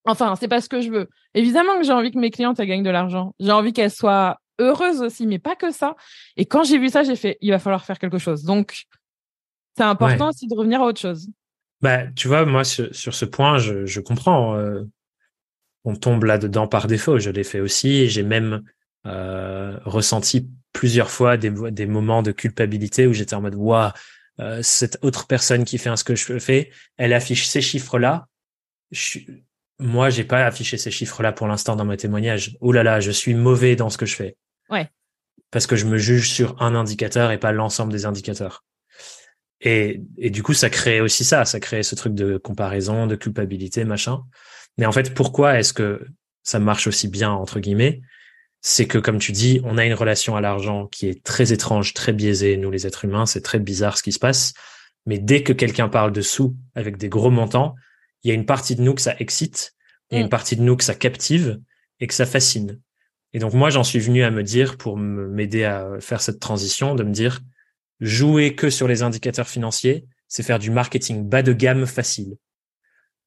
Enfin, c'est pas ce que je veux. Évidemment que j'ai envie que mes clientes elles gagnent de l'argent. J'ai envie qu'elles soient heureuses aussi, mais pas que ça. Et quand j'ai vu ça, j'ai fait, il va falloir faire quelque chose. Donc, c'est important aussi de revenir à autre chose. Bah, tu vois, moi, sur, ce point, je, comprends. Euh, on tombe là-dedans par défaut. Je l'ai fait aussi. J'ai même euh, ressenti plusieurs fois des, des moments de culpabilité où j'étais en mode, waouh, cette autre personne qui fait ce que je fais, elle affiche ces chiffres-là. Je, moi, j'ai pas affiché ces chiffres-là pour l'instant dans mes témoignages. Oh là là, je suis mauvais dans ce que je fais. Ouais. Parce que je me juge sur un indicateur et pas l'ensemble des indicateurs. Et, et du coup, ça crée aussi ça, ça crée ce truc de comparaison, de culpabilité, machin. Mais en fait, pourquoi est-ce que ça marche aussi bien, entre guillemets? C'est que, comme tu dis, on a une relation à l'argent qui est très étrange, très biaisée. Nous, les êtres humains, c'est très bizarre ce qui se passe. Mais dès que quelqu'un parle de sous avec des gros montants, il y a une partie de nous que ça excite, il y a une mm. partie de nous que ça captive et que ça fascine. Et donc moi, j'en suis venu à me dire, pour m'aider à faire cette transition, de me dire, jouer que sur les indicateurs financiers, c'est faire du marketing bas de gamme facile.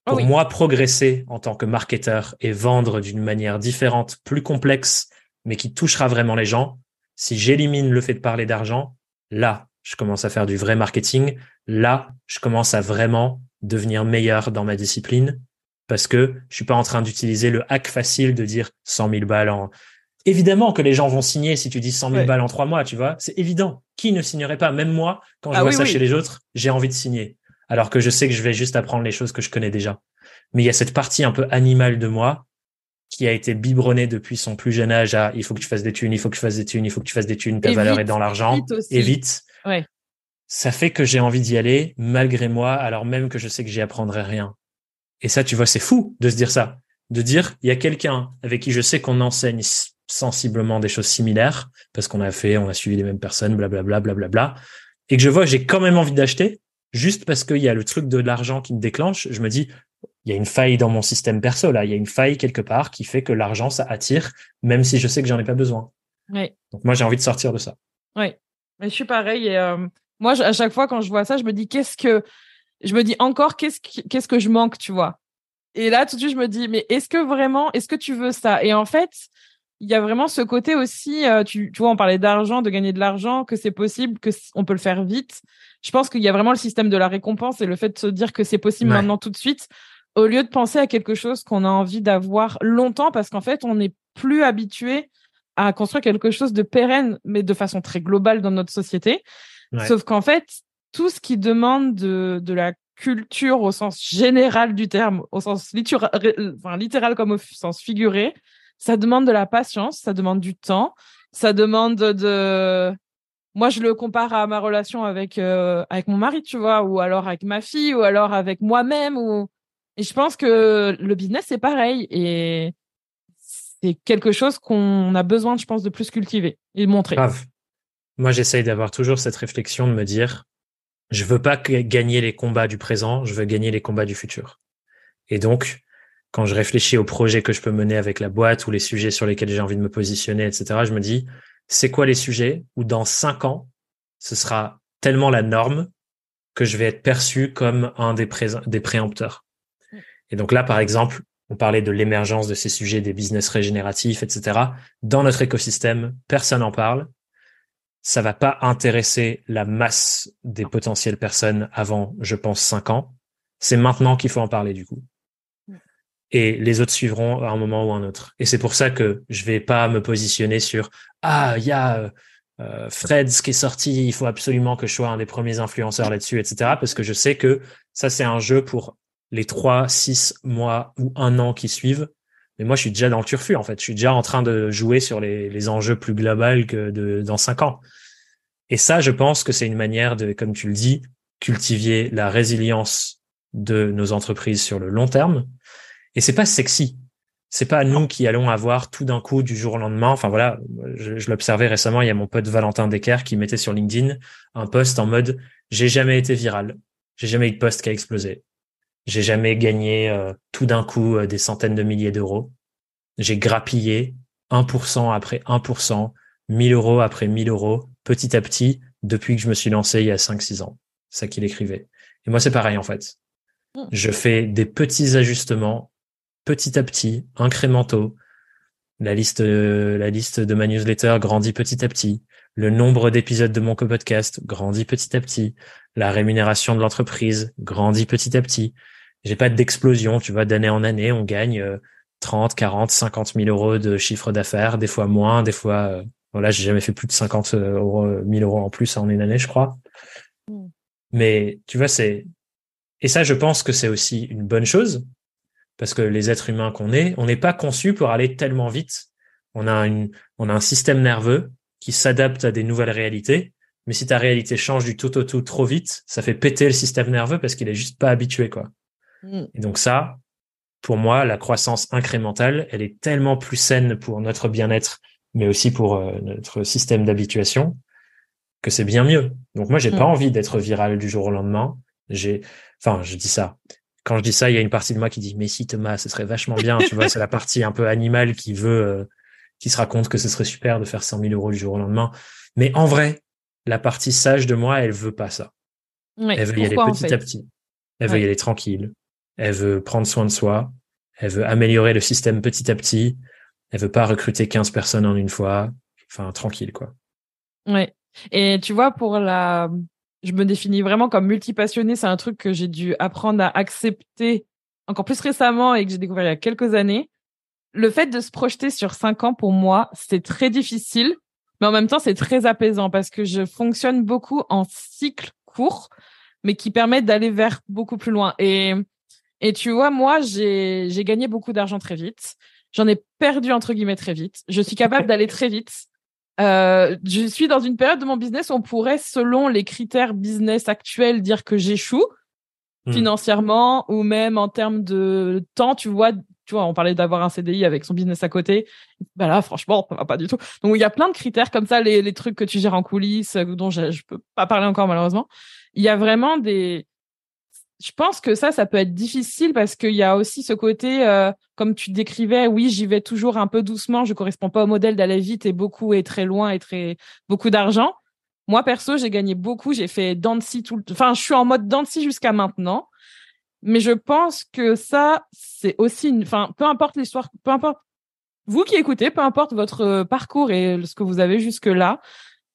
Ah pour moi, progresser en tant que marketeur et vendre d'une manière différente, plus complexe, mais qui touchera vraiment les gens, si j'élimine le fait de parler d'argent, là, je commence à faire du vrai marketing. Là, je commence à vraiment devenir meilleur dans ma discipline parce que je suis pas en train d'utiliser le hack facile de dire 100 000 balles en. Évidemment que les gens vont signer si tu dis 100 000 balles en trois mois, tu vois. C'est évident. Qui ne signerait pas? Même moi, quand je ah vois ça chez les autres, j'ai envie de signer. Alors que je sais que je vais juste apprendre les choses que je connais déjà. Mais il y a cette partie un peu animale de moi qui a été biberonnée depuis son plus jeune âge à il faut que tu fasses des thunes, il faut que tu fasses des thunes, il faut que tu fasses des thunes, ta valeur est dans l'argent. Et vite. Ouais ça fait que j'ai envie d'y aller malgré moi, alors même que je sais que j'y apprendrai rien. Et ça, tu vois, c'est fou de se dire ça, de dire il y a quelqu'un avec qui je sais qu'on enseigne sensiblement des choses similaires parce qu'on a fait, on a suivi les mêmes personnes, blablabla, blablabla, et que je vois j'ai quand même envie d'acheter juste parce qu'il y a le truc de l'argent qui me déclenche. Je me dis il y a une faille dans mon système perso là, il y a une faille quelque part qui fait que l'argent ça attire, même si je sais que j'en ai pas besoin. Donc moi, j'ai envie de sortir de ça. Oui, mais je suis pareil. Et, euh, moi, à chaque fois, quand je vois ça, je me dis, qu'est-ce que, je me dis encore, qu'est-ce qu'est-ce que je manque, tu vois? Et là, tout de suite, je me dis, mais est-ce que vraiment, est-ce que tu veux ça? Et en fait, il y a vraiment ce côté aussi, euh, tu, tu vois, on parlait d'argent, de gagner de l'argent, que c'est possible, que on peut le faire vite. Je pense qu'il y a vraiment le système de la récompense et le fait de se dire que c'est possible maintenant tout de suite, au lieu de penser à quelque chose qu'on a envie d'avoir longtemps, parce qu'en fait, on n'est plus habitué à construire quelque chose de pérenne, mais de façon très globale dans notre société. Sauf qu'en fait, tout ce qui demande de, de la culture au sens général du terme, au sens littéral, enfin, littéral comme au sens figuré, ça demande de la patience, ça demande du temps, ça demande de. Moi, je le compare à ma relation avec euh, avec mon mari, tu vois, ou alors avec ma fille, ou alors avec moi-même, ou et je pense que le business c'est pareil et c'est quelque chose qu'on a besoin, je pense, de plus cultiver et de montrer. Moi, j'essaye d'avoir toujours cette réflexion de me dire, je veux pas gagner les combats du présent, je veux gagner les combats du futur. Et donc, quand je réfléchis aux projets que je peux mener avec la boîte ou les sujets sur lesquels j'ai envie de me positionner, etc., je me dis, c'est quoi les sujets où dans cinq ans, ce sera tellement la norme que je vais être perçu comme un des, des préempteurs? Mm. Et donc là, par exemple, on parlait de l'émergence de ces sujets des business régénératifs, etc. Dans notre écosystème, personne n'en parle. Ça va pas intéresser la masse des potentielles personnes avant, je pense, cinq ans. C'est maintenant qu'il faut en parler du coup. Et les autres suivront à un moment ou un autre. Et c'est pour ça que je vais pas me positionner sur ah il y a euh, Freds qui est sorti, il faut absolument que je sois un des premiers influenceurs là-dessus, etc. Parce que je sais que ça c'est un jeu pour les trois, six mois ou un an qui suivent. Mais moi, je suis déjà dans le turfu, en fait. Je suis déjà en train de jouer sur les, les enjeux plus globaux que de, dans cinq ans. Et ça, je pense que c'est une manière de, comme tu le dis, cultiver la résilience de nos entreprises sur le long terme. Et c'est pas sexy. C'est pas nous qui allons avoir tout d'un coup du jour au lendemain. Enfin voilà, je, je l'observais récemment. Il y a mon pote Valentin Decker qui mettait sur LinkedIn un post en mode j'ai jamais été viral, j'ai jamais eu de post qui a explosé. J'ai jamais gagné euh, tout d'un coup euh, des centaines de milliers d'euros. J'ai grappillé 1% après 1%, 1000 euros après 1000 euros, petit à petit, depuis que je me suis lancé il y a 5-6 ans. C'est ça qu'il écrivait. Et moi, c'est pareil, en fait. Hmm. Je fais des petits ajustements, petit à petit, incrémentaux. La liste, euh, la liste de ma newsletter grandit petit à petit. Le nombre d'épisodes de mon podcast grandit petit à petit. La rémunération de l'entreprise grandit petit à petit j'ai pas d'explosion, tu vois, d'année en année, on gagne 30, 40, 50 000 euros de chiffre d'affaires, des fois moins, des fois, euh, voilà, j'ai jamais fait plus de 50 euh, euros, 1000 euros en plus en une année, je crois. Mm. Mais tu vois, c'est, et ça, je pense que c'est aussi une bonne chose parce que les êtres humains qu'on est, on n'est pas conçus pour aller tellement vite. On a une, on a un système nerveux qui s'adapte à des nouvelles réalités. Mais si ta réalité change du tout au tout trop vite, ça fait péter le système nerveux parce qu'il est juste pas habitué, quoi. Mm. Et donc ça, pour moi, la croissance incrémentale, elle est tellement plus saine pour notre bien-être, mais aussi pour euh, notre système d'habituation, que c'est bien mieux. Donc moi, j'ai pas mm. envie d'être viral du jour au lendemain. J'ai, enfin, je dis ça. Quand je dis ça, il y a une partie de moi qui dit mais si Thomas, ce serait vachement bien. tu vois, c'est la partie un peu animale qui veut, euh, qui se raconte que ce serait super de faire 100 000 euros du jour au lendemain. Mais en vrai, la partie sage de moi, elle veut pas ça. elle veut y aller petit à petit. Elle veut y aller tranquille elle veut prendre soin de soi, elle veut améliorer le système petit à petit, elle veut pas recruter 15 personnes en une fois, enfin tranquille quoi. Ouais. Et tu vois pour la je me définis vraiment comme multipassionnée, c'est un truc que j'ai dû apprendre à accepter encore plus récemment et que j'ai découvert il y a quelques années. Le fait de se projeter sur cinq ans pour moi, c'est très difficile, mais en même temps c'est très apaisant parce que je fonctionne beaucoup en cycle court, mais qui permettent d'aller vers beaucoup plus loin. Et et tu vois, moi, j'ai gagné beaucoup d'argent très vite. J'en ai perdu entre guillemets très vite. Je suis capable d'aller très vite. Euh, je suis dans une période de mon business où on pourrait, selon les critères business actuels, dire que j'échoue hmm. financièrement ou même en termes de temps. Tu vois, tu vois, on parlait d'avoir un CDI avec son business à côté. Bah là, franchement, ça va pas du tout. Donc il y a plein de critères comme ça, les, les trucs que tu gères en coulisses, dont je, je peux pas parler encore malheureusement. Il y a vraiment des je pense que ça, ça peut être difficile parce qu'il y a aussi ce côté, euh, comme tu décrivais, oui, j'y vais toujours un peu doucement, je correspond pas au modèle d'aller vite et beaucoup et très loin et très beaucoup d'argent. Moi, perso, j'ai gagné beaucoup, j'ai fait Dancy tout le enfin, je suis en mode Dancy jusqu'à maintenant. Mais je pense que ça, c'est aussi une, enfin, peu importe l'histoire, peu importe vous qui écoutez, peu importe votre euh, parcours et ce que vous avez jusque là,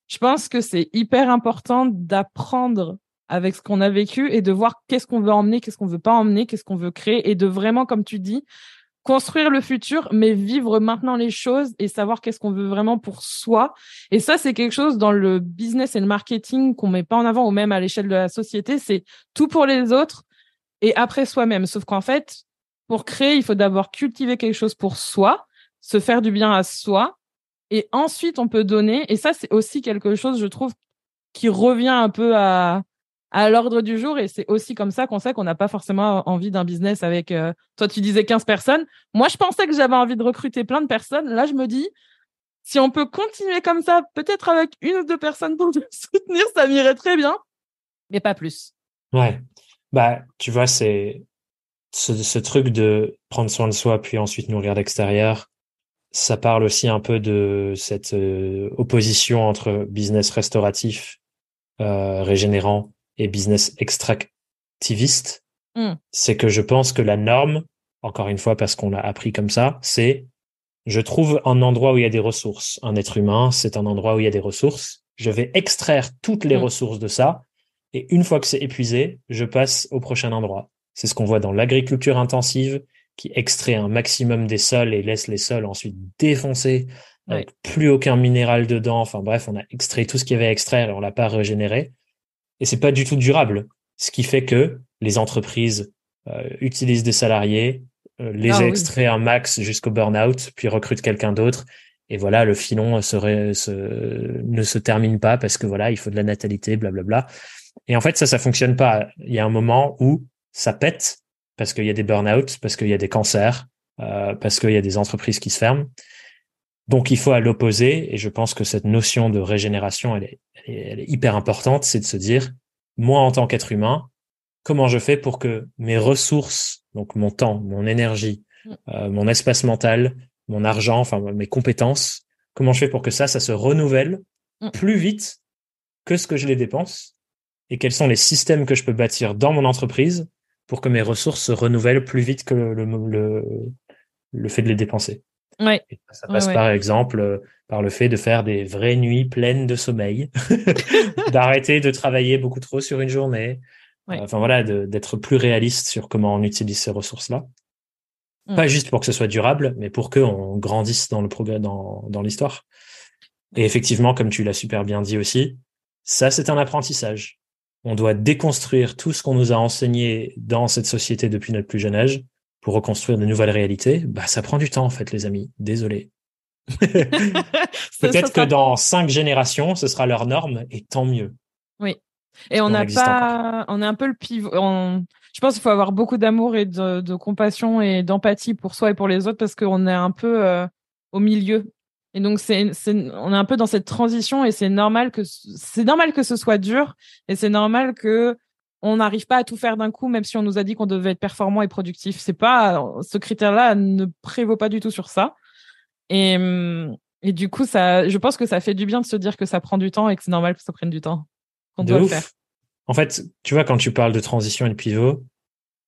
je pense que c'est hyper important d'apprendre avec ce qu'on a vécu et de voir qu'est-ce qu'on veut emmener, qu'est-ce qu'on veut pas emmener, qu'est-ce qu'on veut créer et de vraiment, comme tu dis, construire le futur, mais vivre maintenant les choses et savoir qu'est-ce qu'on veut vraiment pour soi. Et ça, c'est quelque chose dans le business et le marketing qu'on met pas en avant ou même à l'échelle de la société. C'est tout pour les autres et après soi-même. Sauf qu'en fait, pour créer, il faut d'abord cultiver quelque chose pour soi, se faire du bien à soi et ensuite on peut donner. Et ça, c'est aussi quelque chose, je trouve, qui revient un peu à, à l'ordre du jour et c'est aussi comme ça qu'on sait qu'on n'a pas forcément envie d'un business avec euh, toi tu disais 15 personnes. Moi je pensais que j'avais envie de recruter plein de personnes. Là je me dis si on peut continuer comme ça peut-être avec une ou deux personnes pour te soutenir ça m'irait très bien. Mais pas plus. Ouais. Bah tu vois c'est ce, truc de prendre soin de soi puis ensuite nourrir l'extérieur ça parle aussi un peu de cette euh, opposition entre business restauratif euh, régénérant et business extractiviste, hmm. c'est que je pense que la norme, encore une fois parce qu'on l'a appris comme ça, c'est je trouve un endroit où il y a des ressources. Un être humain, c'est un endroit où il y a des ressources. Je vais extraire toutes les hmm. ressources de ça. Et une fois que c'est épuisé, je passe au prochain endroit. C'est ce qu'on voit dans l'agriculture intensive, qui extrait un maximum des sols et laisse les sols ensuite défoncer, avec plus aucun minéral dedans. Enfin bref, on a extrait tout ce qu'il y avait à extraire et on l'a pas régénéré et c'est pas du tout durable. Ce qui fait que les entreprises euh, utilisent des salariés, euh, les ah, extraient un max jusqu'au burn-out, puis recrutent quelqu'un d'autre. Et voilà, le filon serait, se, ne se termine pas parce que voilà, il faut de la natalité, blablabla. Et en fait, ça, ça fonctionne pas. Il y a un moment où ça pète parce qu'il y a des burn-out, parce qu'il y a des cancers, euh, parce qu'il y a des entreprises qui se ferment. Donc, il faut à l'opposé, et je pense que cette notion de régénération, elle est, elle est, hyper importante, c'est de se dire, moi, en tant qu'être humain, comment je fais pour que mes ressources, donc mon temps, mon énergie, mm. euh, mon espace mental, mon argent, enfin mes compétences, comment je fais pour que ça, ça se renouvelle mm. plus vite que ce que je les dépense? Et quels sont les systèmes que je peux bâtir dans mon entreprise pour que mes ressources se renouvellent plus vite que le, le, le fait de les dépenser? Ouais. ça passe par exemple euh, par le fait de faire des vraies nuits pleines de sommeil, d'arrêter de travailler beaucoup trop sur une journée. Enfin voilà, d'être plus réaliste sur comment on utilise ces ressources-là. Mm. Pas juste pour que ce soit durable, mais pour qu'on grandisse dans le progrès, dans, dans l'histoire. Et effectivement, comme tu l'as super bien dit aussi, ça c'est un apprentissage. On doit déconstruire tout ce qu'on nous a enseigné dans cette société depuis notre plus jeune âge pour reconstruire de nouvelles réalités, bah, ça prend du temps, en fait, les amis. Désolé. Peut-être que dans cinq générations, ce sera leur norme et tant mieux. Oui. Et on n'a pas, on est un peu le pivot. Je pense qu'il faut avoir beaucoup d'amour et de, compassion et d'empathie pour soi et pour les autres parce qu'on est un peu euh, au milieu. Et donc c'est, on est un peu dans cette transition et c'est normal que c'est normal que ce soit dur et c'est normal que on n'arrive pas à tout faire d'un coup, même si on nous a dit qu'on devait être performant et productif. C'est pas ce critère-là ne prévaut pas du tout sur ça. Et, et du coup, ça, je pense que ça fait du bien de se dire que ça prend du temps et que c'est normal que ça prenne du temps. Qu'on doit le faire. En fait, tu vois, quand tu parles de transition et de pivot,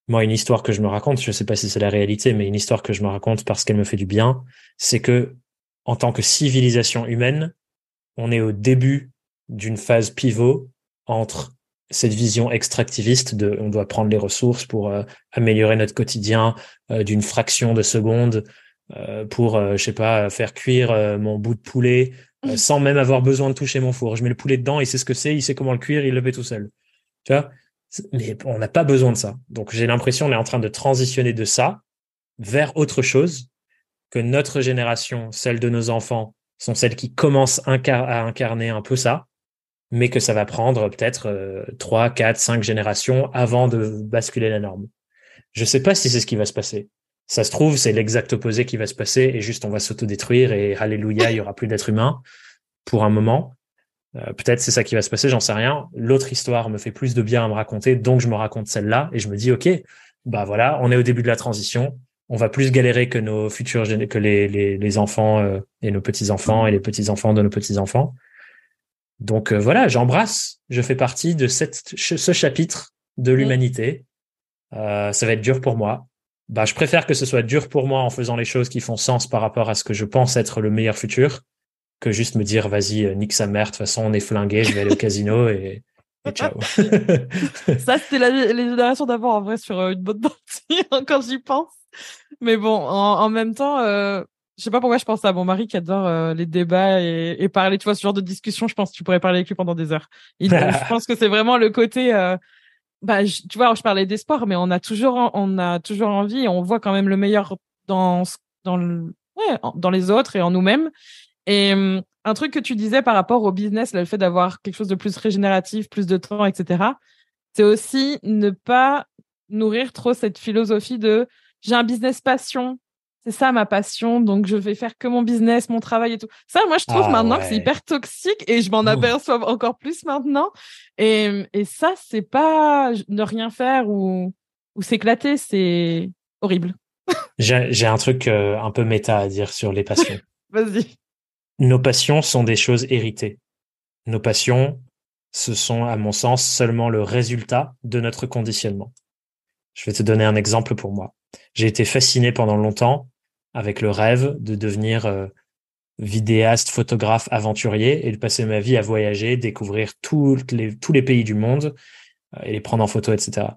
moi, une histoire que je me raconte, je sais pas si c'est la réalité, mais une histoire que je me raconte parce qu'elle me fait du bien, c'est que en tant que civilisation humaine, on est au début d'une phase pivot entre cette vision extractiviste de on doit prendre les ressources pour euh, améliorer notre quotidien euh, d'une fraction de seconde euh, pour je sais pas faire cuire mon bout de poulet mmh. sans même avoir besoin de toucher mon four. Je mets le poulet dedans, il sait ce que c'est, il sait comment le cuire, il le fait tout seul. Tu vois? Mais on n'a pas besoin de ça. Donc j'ai l'impression on est en train de transitionner de ça vers autre chose que notre génération, celle de nos enfants, sont celles qui commencent à incarner un peu ça mais que ça va prendre peut-être trois, quatre, cinq générations avant de basculer la norme. Je sais pas si c'est ce qui va se passer. Ça se trouve, c'est l'exact opposé qui va se passer et juste on va s'autodétruire et alléluia, il y aura plus d'êtres humains pour un moment. Euh, peut-être c'est ça qui va se passer, j'en sais rien. L'autre histoire me fait plus de bien à me raconter, donc je me raconte celle-là et je me dis ok, bah voilà, on est au début de la transition, on va plus galérer que nos futurs que les, les, enfants euh, et nos petits enfants et les petits enfants de nos petits enfants. Donc euh, voilà, j'embrasse, je fais partie de cette, ce chapitre de l'humanité. ça va être dur pour moi. Bah, je préfère que ce soit dur pour moi en faisant les choses qui font sens par rapport à ce que je pense être le meilleur futur que juste me dire vas-y euh, nique sa mère de toute façon on est flingué je vais aller au casino et, ciao ça c'était les générations d'avant en vrai sur euh, une bonne partie hein, quand j'y pense mais bon en, même temps euh, je sais pas pourquoi je pense à mon mari qui adore euh, les débats et, parler tu vois ce genre de discussion je pense que tu pourrais parler avec lui pendant des heures je pense que c'est vraiment le côté bah tu vois je parlais des sports mais on a toujours on a toujours envie et on voit quand même le meilleur dans dans le ouais, dans les autres et en nous-mêmes et hum, un truc que tu disais par rapport au business, le fait d'avoir quelque chose de plus régénératif, plus de temps, etc., c'est aussi ne pas nourrir trop cette philosophie de j'ai un business passion, c'est ça ma passion, donc je vais faire que mon business, mon travail et tout. Ça, moi, je trouve ah maintenant que c'est hyper toxique et je m'en aperçois encore plus maintenant. Et, et ça, c'est pas ne rien faire ou, ou s'éclater, c'est horrible. J'ai un truc euh, un peu méta à dire sur les passions. Vas-y nos passions sont des choses héritées. Nos passions, ce sont, à mon sens, seulement le résultat de notre conditionnement. Je vais te donner un exemple pour moi. J'ai été fasciné pendant longtemps avec le rêve de devenir euh, vidéaste, photographe, aventurier et de passer ma vie à voyager, découvrir les, tous les pays du monde euh, et les prendre en photo, etc.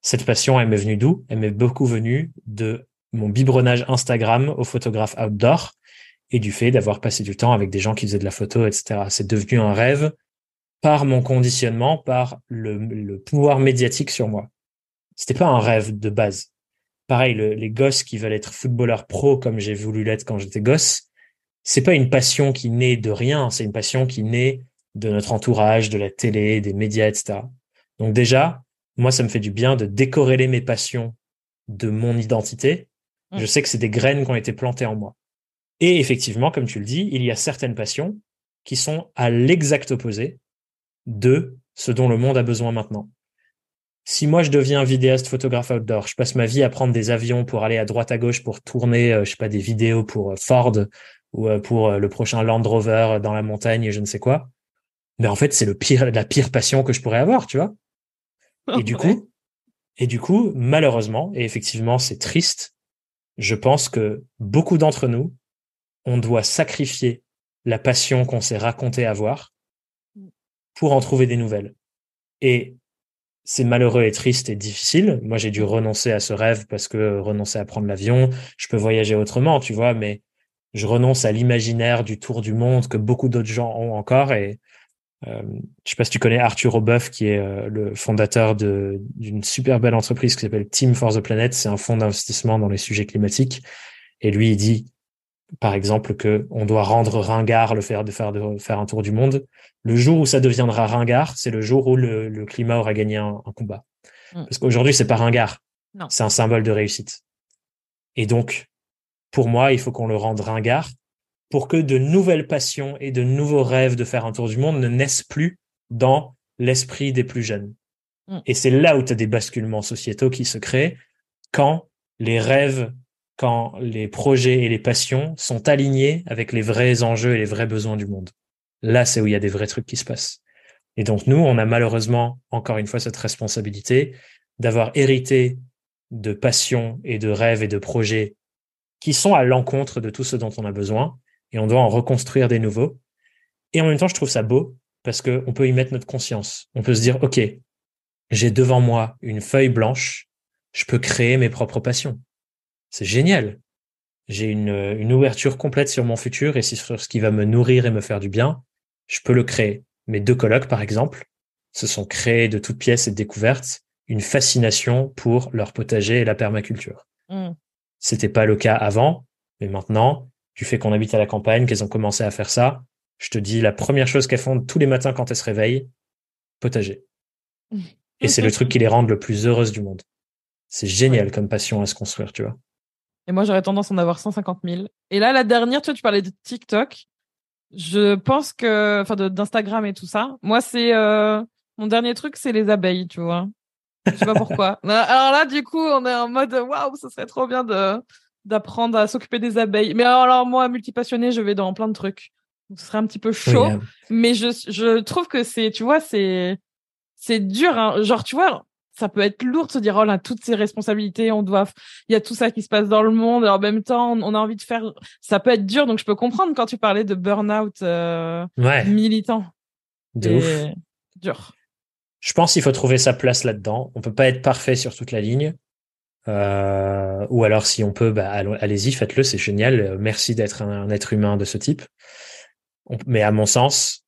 Cette passion, elle m'est venue d'où? Elle m'est beaucoup venue de mon biberonnage Instagram au photographe outdoor et du fait d'avoir passé du temps avec des gens qui faisaient de la photo, etc. C'est devenu un rêve par mon conditionnement, par le, pouvoir médiatique sur moi. C'était pas un rêve de base. Pareil, les gosses qui veulent être footballeurs pro comme j'ai voulu l'être quand j'étais gosse, c'est pas une passion qui naît de rien, c'est une passion qui naît de notre entourage, de la télé, des médias, etc. Donc déjà, moi, ça me fait du bien de décorréler mes passions de mon identité. Mmh. Je sais que c'est des graines qui ont été plantées en moi. Et effectivement, comme tu le dis, il y a certaines passions qui sont à l'exact opposé de ce dont le monde a besoin maintenant. Si moi je deviens vidéaste photographe outdoor, je passe ma vie à prendre des avions pour aller à droite à gauche pour tourner, euh, je sais pas, des vidéos pour euh, Ford ou euh, pour le prochain Land Rover dans la montagne, je ne sais quoi. Mais en fait, c'est le pire, la pire passion que je pourrais avoir, tu vois. Et du coup, et du coup, malheureusement, et effectivement, c'est triste. Je pense que beaucoup d'entre nous on doit sacrifier la passion qu'on s'est raconté avoir pour en trouver des nouvelles. Et c'est malheureux et triste et difficile. Moi, j'ai dû renoncer à ce rêve parce que renoncer à prendre l'avion, je peux voyager autrement, tu vois, mais je renonce à l'imaginaire du tour du monde que beaucoup d'autres gens ont encore. Et euh, je sais pas si tu connais Arthur Obeuf, qui est euh, le fondateur d'une super belle entreprise qui s'appelle Team for the Planet. C'est un fonds d'investissement dans les sujets climatiques. Et lui, il dit, par exemple, que on doit rendre ringard le faire de faire de faire un tour du monde. Le jour où ça deviendra ringard, c'est le jour où le, climat aura gagné un, combat. Mm. Parce qu'aujourd'hui, c'est pas ringard. C'est un symbole de réussite. Et donc, pour moi, il faut qu'on le rende ringard pour que de nouvelles passions et de nouveaux rêves de faire un tour du monde ne naissent plus dans l'esprit des plus jeunes. Mm. Et c'est là où tu as des basculements sociétaux qui se créent quand les rêves quand les projets et les passions sont alignés avec les vrais enjeux et les vrais besoins du monde. Là, c'est où il y a des vrais trucs qui se passent. Et donc, nous, on a malheureusement, encore une fois, cette responsabilité d'avoir hérité de passions et de rêves et de projets qui sont à l'encontre de tout ce dont on a besoin, et on doit en reconstruire des nouveaux. Et en même temps, je trouve ça beau parce qu'on peut y mettre notre conscience. On peut se dire, OK, j'ai devant moi une feuille blanche, je peux créer mes propres passions c'est génial. J'ai une, une ouverture complète sur mon futur et sur ce qui va me nourrir et me faire du bien. Je peux le créer. Mes deux colloques, par exemple, se sont créés de toutes pièces et découvertes une fascination pour leur potager et la permaculture. Mmh. C'était pas le cas avant, mais maintenant, du fait qu'on habite à la campagne, qu'elles ont commencé à faire ça, je te dis, la première chose qu'elles font tous les matins quand elles se réveillent, potager. Et c'est le truc qui les rend le plus heureuses du monde. C'est génial comme passion à se construire, tu vois. Et moi, j'aurais tendance à en avoir 150 000. Et là, la dernière, tu vois, tu parlais de TikTok. Je pense que, enfin, d'Instagram et tout ça. Moi, c'est euh, mon dernier truc, c'est les abeilles, tu vois. Je sais pas pourquoi. alors là, du coup, on est en mode waouh, ce serait trop bien de d'apprendre à s'occuper des abeilles. Mais alors, moi, multipassionné, je vais dans plein de trucs. ce serait un petit peu chaud, mais je je trouve que c'est, tu vois, c'est c'est dur. Hein. Genre, tu vois, ça peut être lourd de se dire oh là toutes ces responsabilités on doit il y a tout ça qui se passe dans le monde et en même temps on a envie de faire ça peut être dur donc je peux comprendre quand tu parlais de burn-out euh, militant. De ouf. dur. Je pense qu'il faut trouver sa place là-dedans. On peut pas être parfait sur toute la ligne. Euh, ou alors si on peut bah, allez-y faites-le c'est génial. Merci d'être un, être humain de ce type. Mais à mon sens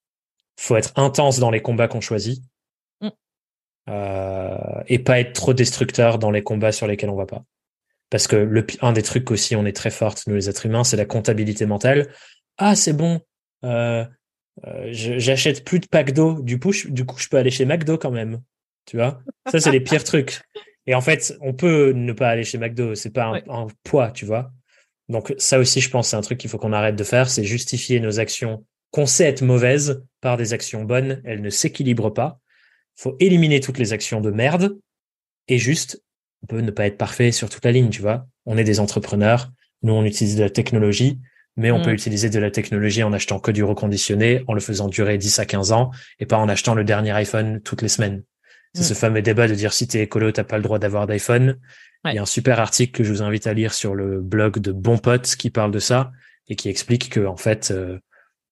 faut être intense dans les combats qu'on choisit. euh, et pas être trop destructeur dans les combats sur lesquels on va pas. Parce que le, un des trucs aussi, on est très forte, nous les êtres humains, c'est la comptabilité mentale. Ah, c'est bon, euh, euh j'achète plus de pack d'eau, du coup, je, du coup, je peux aller chez McDo quand même. Tu vois? Ça, c'est les pires trucs. Et en fait, on peut ne pas aller chez McDo, c'est pas un, poids, tu vois? Donc ça aussi, je pense, c'est un truc qu'il faut qu'on arrête de faire, c'est justifier nos actions qu'on sait être mauvaises par des actions bonnes. Elles ne s'équilibrent pas faut éliminer toutes les actions de merde et juste, on peut ne pas être parfait sur toute la ligne, tu vois. On est des entrepreneurs, nous on utilise de la technologie, mais on mm. peut utiliser de la technologie en achetant que du reconditionné, en le faisant durer 10 à 15 ans et pas en achetant le dernier iPhone toutes les semaines. C'est mm. ce fameux débat de dire si t'es écolo, t'as pas le droit d'avoir d'iPhone. Il y a un super article que je vous invite à lire sur le blog de Bon Pote qui parle de ça et qui explique que en fait, euh,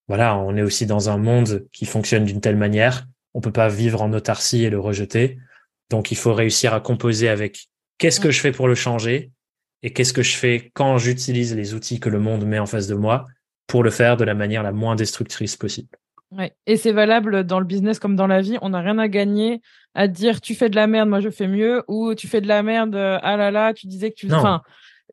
voilà, on est aussi dans un monde qui fonctionne d'une telle manière on peut pas vivre en autarcie et le rejeter. Donc, il faut réussir à composer avec qu'est-ce que je fais pour le changer et qu'est-ce que je fais quand j'utilise les outils que le monde met en face de moi pour le faire de la manière la moins destructrice possible. Ouais. Et c'est valable dans le business comme dans la vie. On n'a rien à gagner à dire tu fais de la merde, moi je fais mieux, ou tu fais de la merde, ah là là, tu disais que tu. Enfin,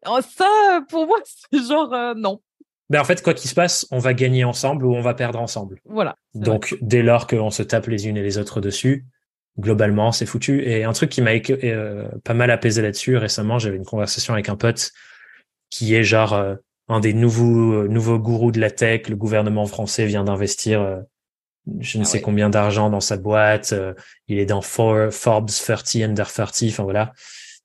oh, ça, pour moi, c'est genre euh, non. Ben en fait, quoi qu'il se passe, on va gagner ensemble ou on va perdre ensemble. Voilà. Donc, dès lors qu'on se tape les unes et les autres dessus, globalement, c'est foutu. Et un truc qui m'a euh, pas mal apaisé là-dessus récemment, j'avais une conversation avec un pote qui est genre euh, un des nouveaux euh, nouveaux gourous de la tech. Le gouvernement français vient d'investir je ne ah sais combien d'argent dans sa boîte. il est dans Forbes 30 under 30. Enfin voilà.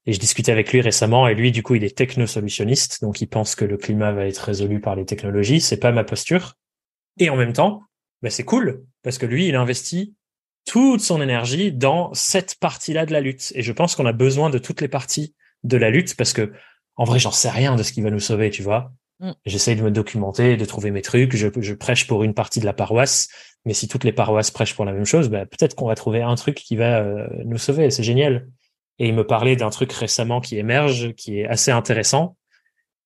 Et je discutais avec lui récemment, et lui, du coup, il est technosolutionniste, donc il pense que le climat va être résolu par les technologies. C'est pas ma posture. Et en même temps, bah, c'est cool, parce que lui, il investit toute son énergie dans cette partie-là de la lutte. Et je pense qu'on a besoin de toutes les parties de la lutte, parce que, en vrai, j'en sais rien de ce qui va nous sauver, tu vois. Mm. J'essaye de me documenter, de trouver mes trucs. Je, je, prêche pour une partie de la paroisse, mais si toutes les paroisses prêchent pour la même chose, bah, peut-être qu'on va trouver un truc qui va euh, nous sauver. C'est génial. Et il me parlait d'un truc récemment qui émerge, qui est assez intéressant,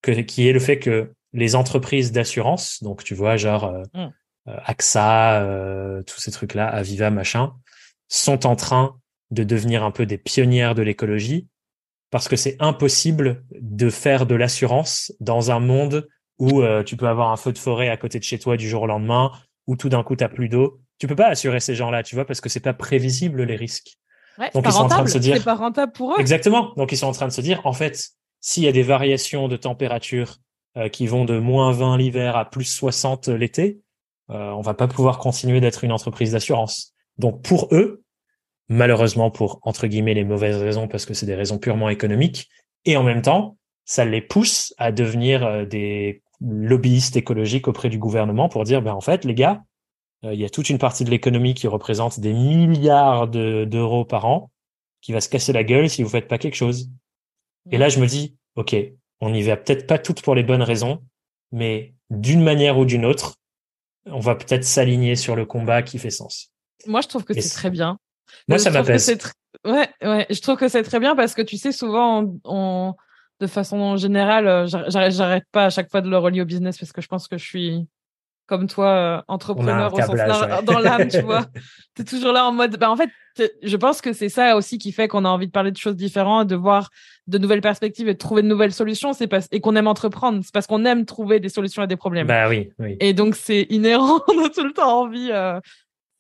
que, qui est le fait que les entreprises d'assurance, donc tu vois, genre euh, mm. euh, AXA, euh, tous ces trucs-là, Aviva, machin, sont en train de devenir un peu des pionnières de l'écologie, parce que c'est impossible de faire de l'assurance dans un monde où tu peux avoir un feu de forêt à côté de chez toi du jour au lendemain, où tout d'un coup t'as plus d'eau. Tu peux pas assurer ces gens-là, tu vois, parce que c'est pas prévisible les risques. Donc ils sont en train de se dire. Pas rentable pour eux. Exactement. Donc ils sont en train de se dire, en fait, s'il y a des variations de température euh, qui vont de moins 20 l'hiver à plus 60 l'été, euh, on va pas pouvoir continuer d'être une entreprise d'assurance. Donc pour eux, malheureusement pour entre guillemets les mauvaises raisons parce que c'est des raisons purement économiques, et en même temps, ça les pousse à devenir euh, des lobbyistes écologiques auprès du gouvernement pour dire, ben en fait, les gars, il y a toute une partie de l'économie qui représente des milliards d'euros par an qui va se casser la gueule si vous faites pas quelque chose. Et là, je me dis, OK, on n'y va peut-être pas toutes pour les bonnes raisons, mais d'une manière ou d'une autre, on va peut-être s'aligner sur le combat qui fait sens. Moi, je trouve que c'est très bien. Moi, ça m'apaise. Ouais, ouais, je trouve que c'est très bien parce que tu sais, souvent, on, de façon générale, euh, j'arrête pas à chaque fois de le relier au business parce que je pense que je suis comme toi, euh, entrepreneur au sens dans l'âme, tu vois. Tu es toujours là en mode, bah, en fait, je pense que c'est ça aussi qui fait qu'on a envie de parler de choses différentes, de voir de nouvelles perspectives et de trouver de nouvelles solutions. C'est parce, et qu'on aime entreprendre. C'est parce qu'on aime trouver des solutions à des problèmes. Bah oui, oui. Et donc, c'est inhérent. on a tout le temps envie, euh,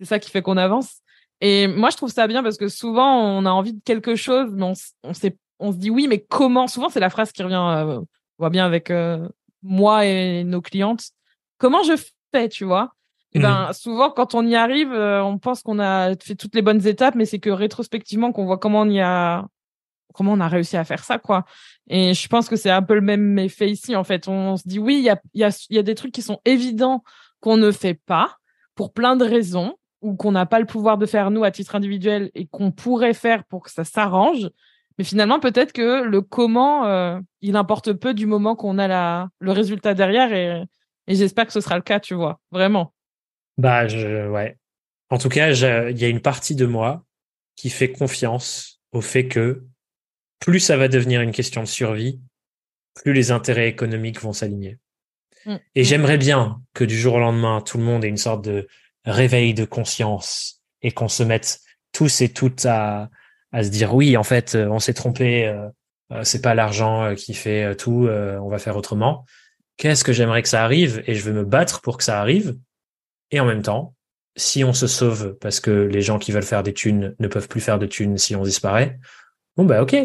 c'est ça qui fait qu'on avance. Et moi, je trouve ça bien parce que souvent, on a envie de quelque chose, mais on, on sait, on se dit oui, mais comment? Souvent, c'est la phrase qui revient, euh, on voit bien avec, moi et nos clientes. Comment je fait, tu vois. Et ben, mmh. souvent, quand on y arrive, euh, on pense qu'on a fait toutes les bonnes étapes, mais c'est que rétrospectivement qu'on voit comment on y a, comment on a réussi à faire ça, quoi. Et je pense que c'est un peu le même effet ici, en fait. On se dit, oui, il y a, y, a, y a des trucs qui sont évidents qu'on ne fait pas pour plein de raisons ou qu'on n'a pas le pouvoir de faire nous à titre individuel et qu'on pourrait faire pour que ça s'arrange. Mais finalement, peut-être que le comment, euh, il importe peu du moment qu'on a la, le résultat derrière et, et j'espère que ce sera le cas, tu vois, vraiment. Bah, je, ouais. En tout cas, il y a une partie de moi qui fait confiance au fait que plus ça va devenir une question de survie, plus les intérêts économiques vont s'aligner. Mm. Et mm. j'aimerais bien que du jour au lendemain, tout le monde ait une sorte de réveil de conscience et qu'on se mette tous et toutes à, à se dire oui, en fait, euh, on s'est trompé, euh, euh, c'est pas l'argent qui fait tout, on va faire autrement. Qu'est-ce que j'aimerais que ça arrive et je veux me battre pour que ça arrive et en même temps, si on se sauve parce que les gens qui veulent faire des thunes ne peuvent plus faire de thunes si on disparaît, bon bah ok,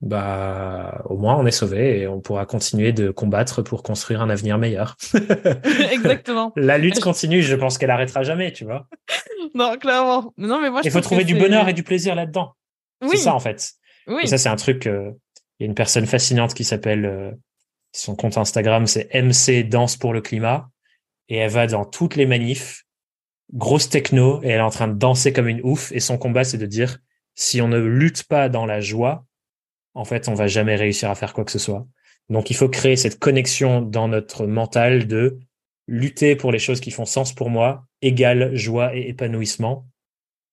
bah au moins on est sauvé et on pourra continuer de combattre pour construire un avenir meilleur. Exactement. La lutte continue, je pense qu'elle arrêtera jamais, tu vois. Non, clairement. Non, mais moi, il faut trouver du bonheur et du plaisir là-dedans. Oui. C'est ça en fait. Oui. Et ça c'est un truc. Euh, il y a une personne fascinante qui s'appelle euh, son compte Instagram, c'est MC Danse pour le climat et elle va dans toutes les manifs, grosse techno, et elle est en train de danser comme une ouf. Et son combat, c'est de dire, si on ne lutte pas dans la joie, en fait, on va jamais réussir à faire quoi que ce soit. Donc, il faut créer cette connexion dans notre mental de lutter pour les choses qui font sens pour moi, égale joie et épanouissement.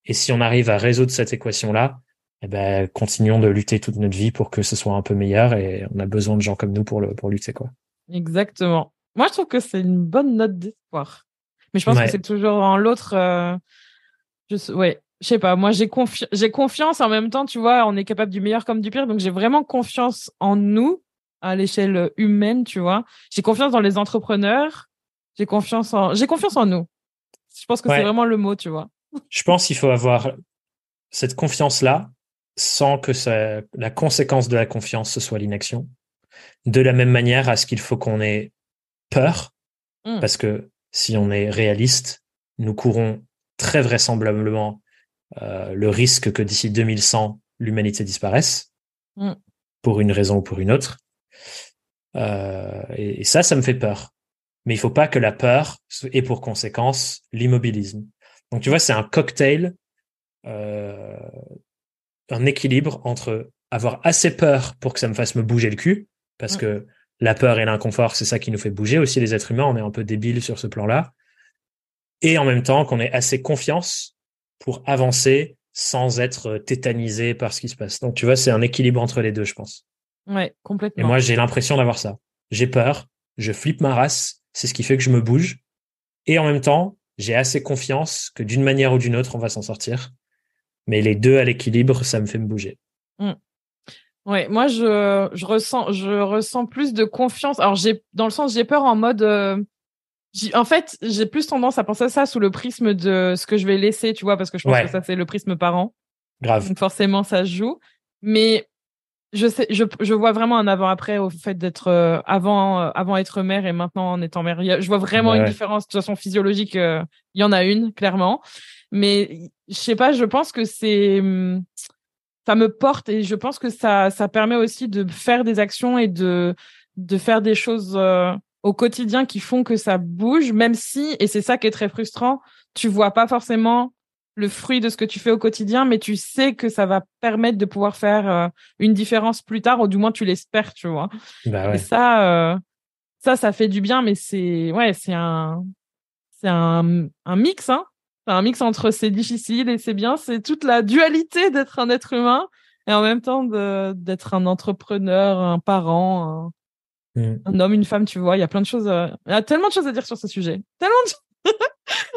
Et si on arrive à résoudre cette équation-là, eh ben, continuons de lutter toute notre vie pour que ce soit un peu meilleur et on a besoin de gens comme nous pour le, pour lutter, quoi. Exactement. Moi, je trouve que c'est une bonne note d'espoir. Mais je pense que c'est toujours en l'autre. Euh, je, ouais, je sais pas. Moi, j'ai confiance. J'ai confiance en même temps. Tu vois, on est capable du meilleur comme du pire. Donc, j'ai vraiment confiance en nous à l'échelle humaine. Tu vois, j'ai confiance dans les entrepreneurs. J'ai confiance en. J'ai confiance en nous. Je pense que c'est vraiment le mot. Tu vois. Je pense qu'il faut avoir cette confiance là sans que ça, la conséquence de la confiance ce soit l'inaction. De la même manière à ce qu'il faut qu'on ait peur, mmh. parce que si on est réaliste, nous courons très vraisemblablement euh, le risque que d'ici 2100, l'humanité disparaisse, mmh. pour une raison ou pour une autre. Euh, et, ça, ça me fait peur. Mais il faut pas que la peur ait pour conséquence l'immobilisme. Donc tu vois, c'est un cocktail, euh, un équilibre entre avoir assez peur pour que ça me fasse me bouger le cul, parce que la peur et l'inconfort, c'est ça qui nous fait bouger aussi les êtres humains. On est un peu débiles sur ce plan-là. Et en même temps, qu'on ait assez confiance pour avancer sans être tétanisé par ce qui se passe. Donc, tu vois, c'est un équilibre entre les deux, je pense. Ouais, complètement. Et moi, j'ai l'impression d'avoir ça. J'ai peur, je flippe ma race, c'est ce qui fait que je me bouge. Et en même temps, j'ai assez confiance que d'une manière ou d'une autre, on va s'en sortir. Mais les deux à l'équilibre, ça me fait me bouger. Mmh. Ouais, moi je je ressens je ressens plus de confiance. Alors j'ai dans le sens j'ai peur en mode euh, en fait, j'ai plus tendance à penser à ça sous le prisme de ce que je vais laisser, tu vois, parce que je pense que ça c'est le prisme parent. Grave. Donc forcément ça se joue, mais je sais je je vois vraiment un avant après au fait d'être euh, avant euh, avant être mère et maintenant en étant mère. Je vois vraiment une différence de toute façon physiologique, il y en a une clairement. Mais je sais pas, je pense que c'est hum, ça me porte et je pense que ça ça permet aussi de faire des actions et de de faire des choses euh, au quotidien qui font que ça bouge même si et c'est ça qui est très frustrant tu vois pas forcément le fruit de ce que tu fais au quotidien mais tu sais que ça va permettre de pouvoir faire euh, une différence plus tard ou du moins tu l'espères tu vois bah ouais. et ça euh, ça ça fait du bien mais c'est ouais c'est un c'est un un mix hein un mix entre c'est difficile et c'est bien. C'est toute la dualité d'être un être humain et en même temps d'être un entrepreneur, un parent, mm. un, homme, une femme, tu vois. Il y a plein de choses. Euh, il y a tellement de choses à dire sur ce sujet. Tellement de...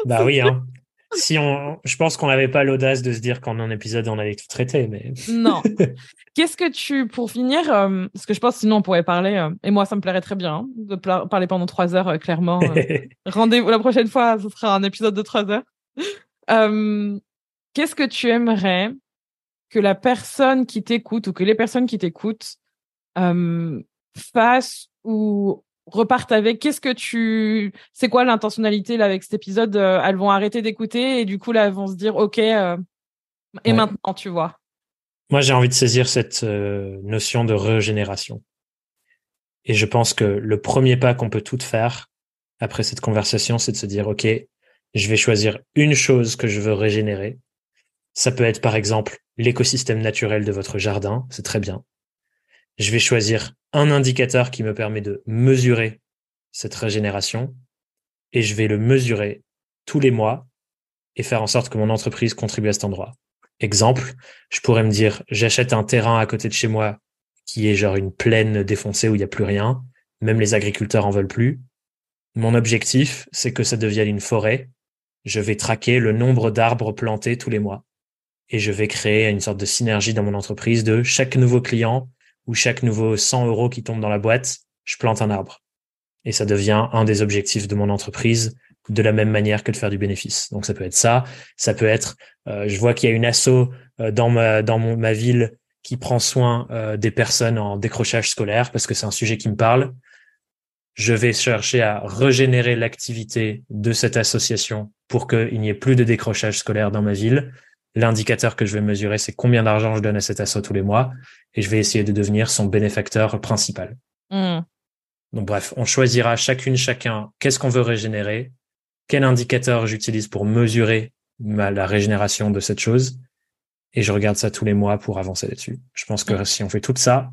bah oui, hein. Si on, je pense qu'on n'avait pas l'audace de se dire qu'en un épisode on allait tout traiter, mais non. Qu'est-ce que tu, pour finir, euh, parce que je pense sinon on pourrait parler, euh, et moi ça me plairait très bien hein, de parler pendant trois heures, clairement. Rendez-vous la prochaine fois, ce sera un épisode de trois heures. Euh, qu'est-ce que tu aimerais que la personne qui t'écoute ou que les personnes qui t'écoutent euh, fassent ou repartent avec? Qu'est-ce que tu c'est quoi l'intentionnalité là avec cet épisode elles vont arrêter d'écouter et du coup là elles vont se dire ok euh, et maintenant tu vois? Moi j'ai envie de saisir cette notion de régénération. Et je pense que le premier pas qu'on peut tout faire après cette conversation c'est de se dire ok je vais choisir une chose que je veux régénérer ça peut être par exemple l'écosystème naturel de votre jardin c'est très bien je vais choisir un indicateur qui me permet de mesurer cette régénération et je vais le mesurer tous les mois et faire en sorte que mon entreprise contribue à cet endroit. Exemple, je pourrais me dire, j'achète un terrain à côté de chez moi qui est genre une plaine défoncée où il n'y a plus rien. Même les agriculteurs en veulent plus. Mon objectif, c'est que ça devienne une forêt. Je vais traquer le nombre d'arbres plantés tous les mois. Et je vais créer une sorte de synergie dans mon entreprise de chaque nouveau client où chaque nouveau 100 euros qui tombe dans la boîte, je plante un arbre. Et ça devient un des objectifs de mon entreprise de la même manière que de faire du bénéfice. Donc ça peut être ça, ça peut être, euh, je vois qu'il y a une asso euh, dans ma ville qui prend soin euh, des personnes en décrochage scolaire parce que c'est un sujet qui me parle. Je vais chercher à régénérer l'activité de cette association pour qu'il n'y ait plus de décrochage scolaire dans ma ville L'indicateur que je vais mesurer, c'est combien d'argent je donne à cet asso tous les mois, et je vais essayer de devenir son bénéfacteur principal. Hmm. Donc bref, on choisira chacune, chacun, qu'est-ce qu'on veut régénérer, quel indicateur j'utilise pour mesurer la régénération de cette chose, et je regarde ça tous les mois pour avancer là-dessus. Je pense que si on fait tout ça,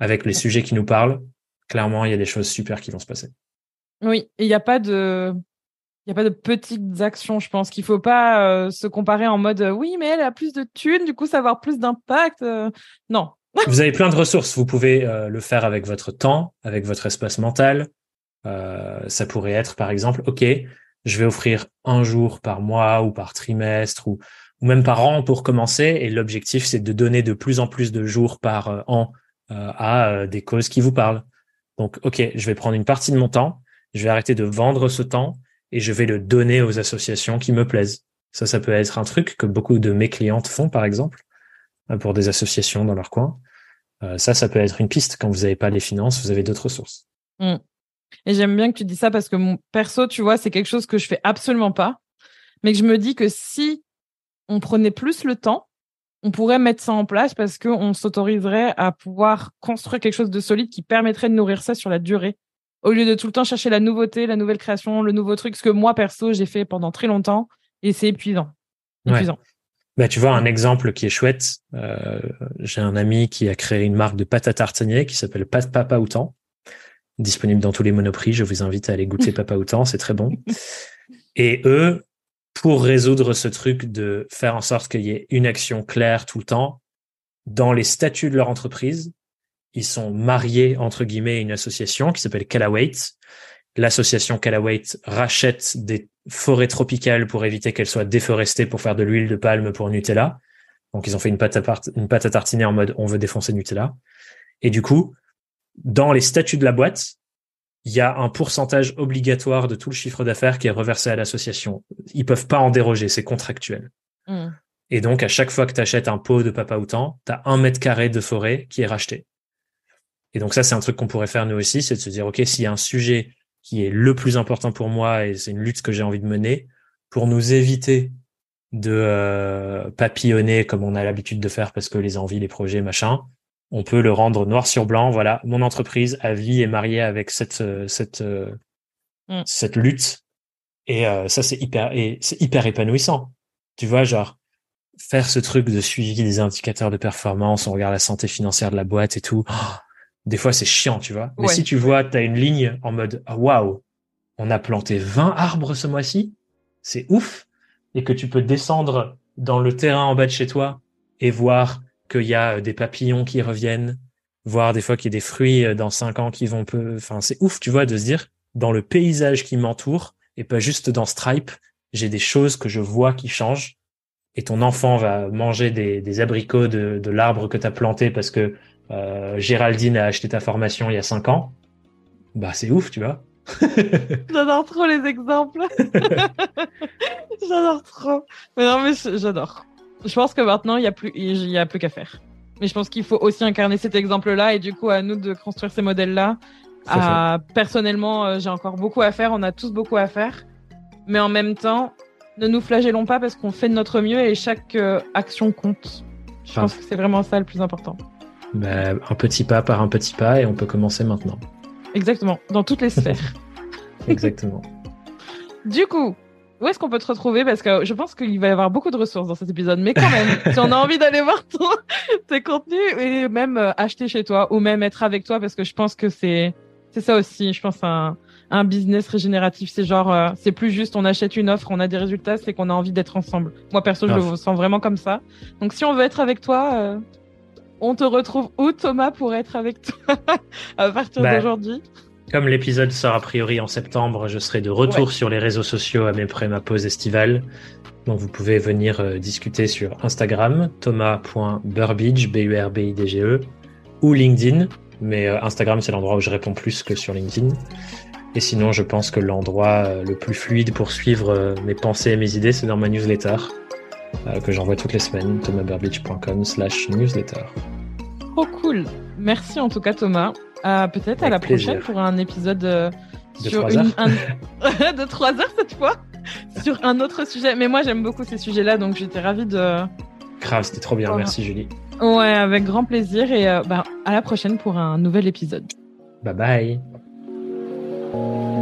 avec les sujets qui nous parlent, clairement, il y a des choses super qui vont se passer. Oui, il n'y a pas de il n'y a pas de petites actions, je pense qu'il faut pas euh, se comparer en mode euh, oui, mais elle a plus de thunes, du coup, ça va avoir plus d'impact. Euh. non. vous avez plein de ressources. Vous pouvez le faire avec votre temps, avec votre espace mental. ça pourrait être, par exemple, OK, je vais offrir un jour par mois ou par trimestre ou, ou même par an pour commencer. Et l'objectif, c'est de donner de plus en plus de jours par an à des causes qui vous parlent. Donc, OK, je vais prendre une partie de mon temps. Je vais arrêter de vendre ce temps et je vais le donner aux associations qui me plaisent. Ça, ça peut être un truc que beaucoup de mes clientes font, par exemple, euh, pour des associations dans leur coin. Euh, ça, ça peut être une piste. Quand vous n'avez pas les finances, vous avez d'autres ressources. Mm. Et j'aime bien que tu dis ça parce que mon perso, tu vois, c'est quelque chose que je fais absolument pas. Mais que je me dis que si on prenait plus le temps, on pourrait mettre ça en place parce qu'on s'autoriserait à pouvoir construire quelque chose de solide qui permettrait de nourrir ça sur la durée au lieu de tout le temps chercher la nouveauté, la nouvelle création, le nouveau truc, ce que moi perso j'ai fait pendant très longtemps et c'est épuisant. épuisant. Bah, tu vois un exemple qui est chouette. Euh, j'ai un ami qui a créé une marque de pâte à tartiner qui s'appelle Pâte Papa Outan, disponible dans tous les monoprix. Je vous invite à aller goûter Papa Outan, c'est très bon. Et eux, pour résoudre ce truc de faire en sorte qu'il y ait une action claire tout le temps, dans les statuts de leur entreprise, ils sont mariés entre guillemets à une association qui s'appelle Callawait. L'association Callawait rachète des forêts tropicales pour éviter qu'elles soient déforestées pour faire de l'huile de palme pour Nutella. Donc ils ont fait une à, une pâte à tartiner en mode on veut défoncer Nutella. Et du coup, dans les statuts de la boîte, il y a un pourcentage obligatoire de tout le chiffre d'affaires qui est reversé à l'association. Ils peuvent pas en déroger, c'est contractuel. Hmm. Et donc, à chaque fois que tu achètes un pot de papa outan, tu as un mètre carré de forêt qui est racheté. Et donc ça, c'est un truc qu'on pourrait faire nous aussi, c'est de se dire, OK, s'il y a un sujet qui est le plus important pour moi et c'est une lutte que j'ai envie de mener, pour nous éviter de euh, papillonner comme on a l'habitude de faire parce que les envies, les projets, machin, on peut le rendre noir sur blanc. Voilà, mon entreprise à vie est mariée avec cette euh, cette euh, mm. cette lutte et ça c'est hyper et c'est hyper épanouissant. Tu vois, genre faire ce truc de suivi des indicateurs de performance, on regarde la santé financière de la boîte et tout. Oh, des fois c'est chiant, tu vois. Mais si tu vois, tu as une ligne en mode ah, waouh, on a planté 20 arbres ce mois-ci, c'est ouf, et que tu peux descendre dans le terrain en bas de chez toi et voir qu'il y a euh, des papillons qui reviennent, voir des fois qu'il y a des fruits euh, dans 5 ans qui vont peu, enfin c'est ouf, tu vois, de se dire dans le paysage qui m'entoure et pas juste dans Stripe, j'ai des choses que je vois qui changent et ton enfant va manger des, abricots de, de l'arbre que tu as planté parce que euh, Géraldine a acheté ta formation il y a 5 ans, bah c'est ouf, tu vois. j'adore trop les exemples. j'adore trop. Mais non, mais j'adore. Je pense que maintenant, il n'y a plus, il y a plus qu'à faire. Mais je pense qu'il faut aussi incarner cet exemple-là et du coup, à nous de construire ces modèles-là personnellement, j'ai encore beaucoup à faire. On a tous beaucoup à faire. Mais en même temps, ne nous flagellons pas parce qu'on fait de notre mieux et chaque action compte. Je pense que c'est vraiment ça le plus important. Bah, un petit pas par un petit pas et on peut commencer maintenant. Exactement, dans toutes les sphères. Exactement. du coup, où est-ce qu'on peut te retrouver? Parce que je pense qu'il va y avoir beaucoup de ressources dans cet épisode, mais quand même, si on a envie d'aller voir tes contenus et même euh, acheter chez toi ou même être avec toi, parce que je pense que c'est c'est ça aussi. Je pense un un business régénératif, c'est genre euh, c'est plus juste on achète une offre, on a des résultats, c'est qu'on a envie d'être ensemble. Moi perso, je le sens vraiment comme ça. Donc si on veut être avec toi, euh, on te retrouve où, Thomas, pour être avec toi à partir bah, d'aujourd'hui? Comme l'épisode sort a priori en septembre, je serai de retour sur les réseaux sociaux après ma pause estivale. Donc vous pouvez venir euh, discuter sur Instagram, thomas.burbidge, B-U-R-B-I-D-G-E, ou LinkedIn. Mais euh, Instagram, c'est l'endroit où je réponds plus que sur LinkedIn. Et sinon, je pense que l'endroit euh, le plus fluide pour suivre mes pensées et mes idées, c'est dans ma newsletter. Que j'envoie toutes les semaines, thomasburbidge.com slash newsletter. Trop cool. Merci en tout cas Thomas. Euh, peut-être à la prochaine pour un épisode euh, sur de une, de trois heures cette fois sur un autre sujet. Mais moi j'aime beaucoup ces sujets-là, donc j'étais ravie de. Grave, c'était trop bien. Merci Julie. Ouais, avec grand plaisir et bah, à la prochaine pour un nouvel épisode. Bye bye.